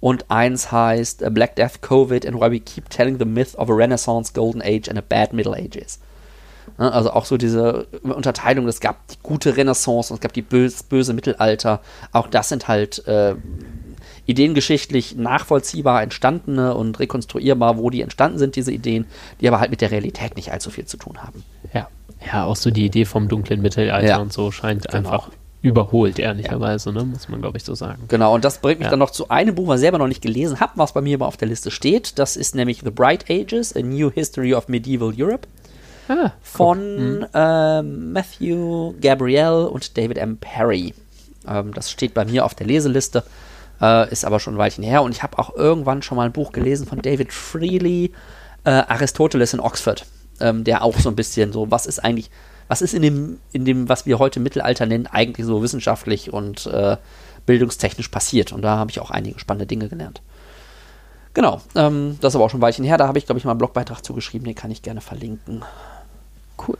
und eins heißt Black Death, Covid and Why We Keep Telling the Myth of a Renaissance, Golden Age and a Bad Middle Ages. Also auch so diese Unterteilung, es gab die gute Renaissance und es gab die böse, böse Mittelalter. Auch das sind halt äh, ideengeschichtlich nachvollziehbar entstandene und rekonstruierbar, wo die entstanden sind, diese Ideen, die aber halt mit der Realität nicht allzu viel zu tun haben. Ja, ja auch so die Idee vom dunklen Mittelalter ja. und so scheint genau. einfach überholt, ehrlicherweise, ne? muss man, glaube ich, so sagen. Genau, und das bringt mich ja. dann noch zu einem Buch, was ich selber noch nicht gelesen habe, was bei mir aber auf der Liste steht. Das ist nämlich The Bright Ages, A New History of Medieval Europe. Ah, von mhm. äh, Matthew Gabriel und David M. Perry. Ähm, das steht bei mir auf der Leseliste, äh, ist aber schon ein Weilchen her. Und ich habe auch irgendwann schon mal ein Buch gelesen von David Freely, äh, Aristoteles in Oxford, ähm, der auch so ein bisschen so, was ist eigentlich was ist in dem, in dem, was wir heute Mittelalter nennen, eigentlich so wissenschaftlich und äh, bildungstechnisch passiert. Und da habe ich auch einige spannende Dinge gelernt. Genau, ähm, das ist aber auch schon ein Weilchen her. Da habe ich, glaube ich, mal einen Blogbeitrag zugeschrieben, den kann ich gerne verlinken. Cool.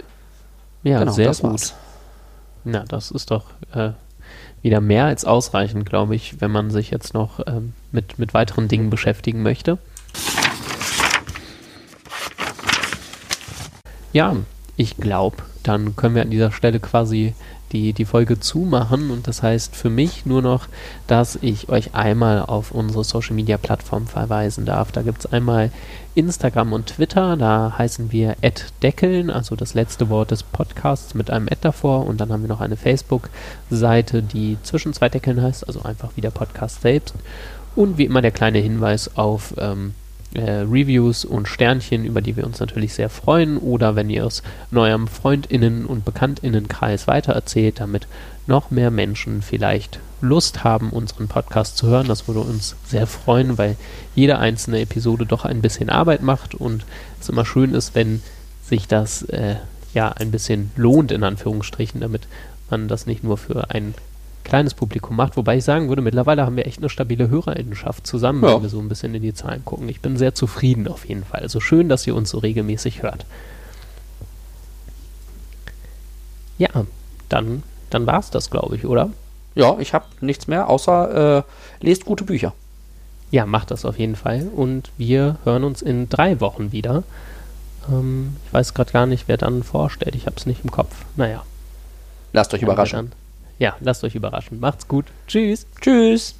Ja, genau, sehr gut. War's. Na, das ist doch äh, wieder mehr als ausreichend, glaube ich, wenn man sich jetzt noch ähm, mit, mit weiteren Dingen beschäftigen möchte. Ja, ich glaube, dann können wir an dieser Stelle quasi die, die Folge zumachen. Und das heißt für mich nur noch, dass ich euch einmal auf unsere Social Media Plattform verweisen darf. Da gibt es einmal Instagram und Twitter, da heißen wir Deckeln, also das letzte Wort des Podcasts mit einem Ad davor. Und dann haben wir noch eine Facebook-Seite, die zwischen zwei Deckeln heißt, also einfach wie der Podcast selbst. Und wie immer der kleine Hinweis auf ähm, äh, Reviews und Sternchen, über die wir uns natürlich sehr freuen. Oder wenn ihr es neuem Freundinnen- und Bekanntinnenkreis weitererzählt, damit noch mehr Menschen vielleicht Lust haben, unseren Podcast zu hören. Das würde uns sehr freuen, weil jede einzelne Episode doch ein bisschen Arbeit macht und es immer schön ist, wenn sich das äh, ja ein bisschen lohnt, in Anführungsstrichen, damit man das nicht nur für ein kleines Publikum macht, wobei ich sagen würde, mittlerweile haben wir echt eine stabile Hörerinnenschaft zusammen, Ja. wenn wir so ein bisschen in die Zahlen gucken. Ich bin sehr zufrieden auf jeden Fall. Also schön, dass ihr uns so regelmäßig hört. Ja, dann, dann war es das, glaube ich, oder? Ja, ich habe nichts mehr, außer äh, lest gute Bücher. Ja, macht das auf jeden Fall. Und wir hören uns in drei Wochen wieder. Ähm, ich weiß gerade gar nicht, wer dann vorstellt. Ich habe es nicht im Kopf. Naja. Lasst euch überraschen ja, lasst euch überraschen. Macht's gut. Tschüss. Tschüss.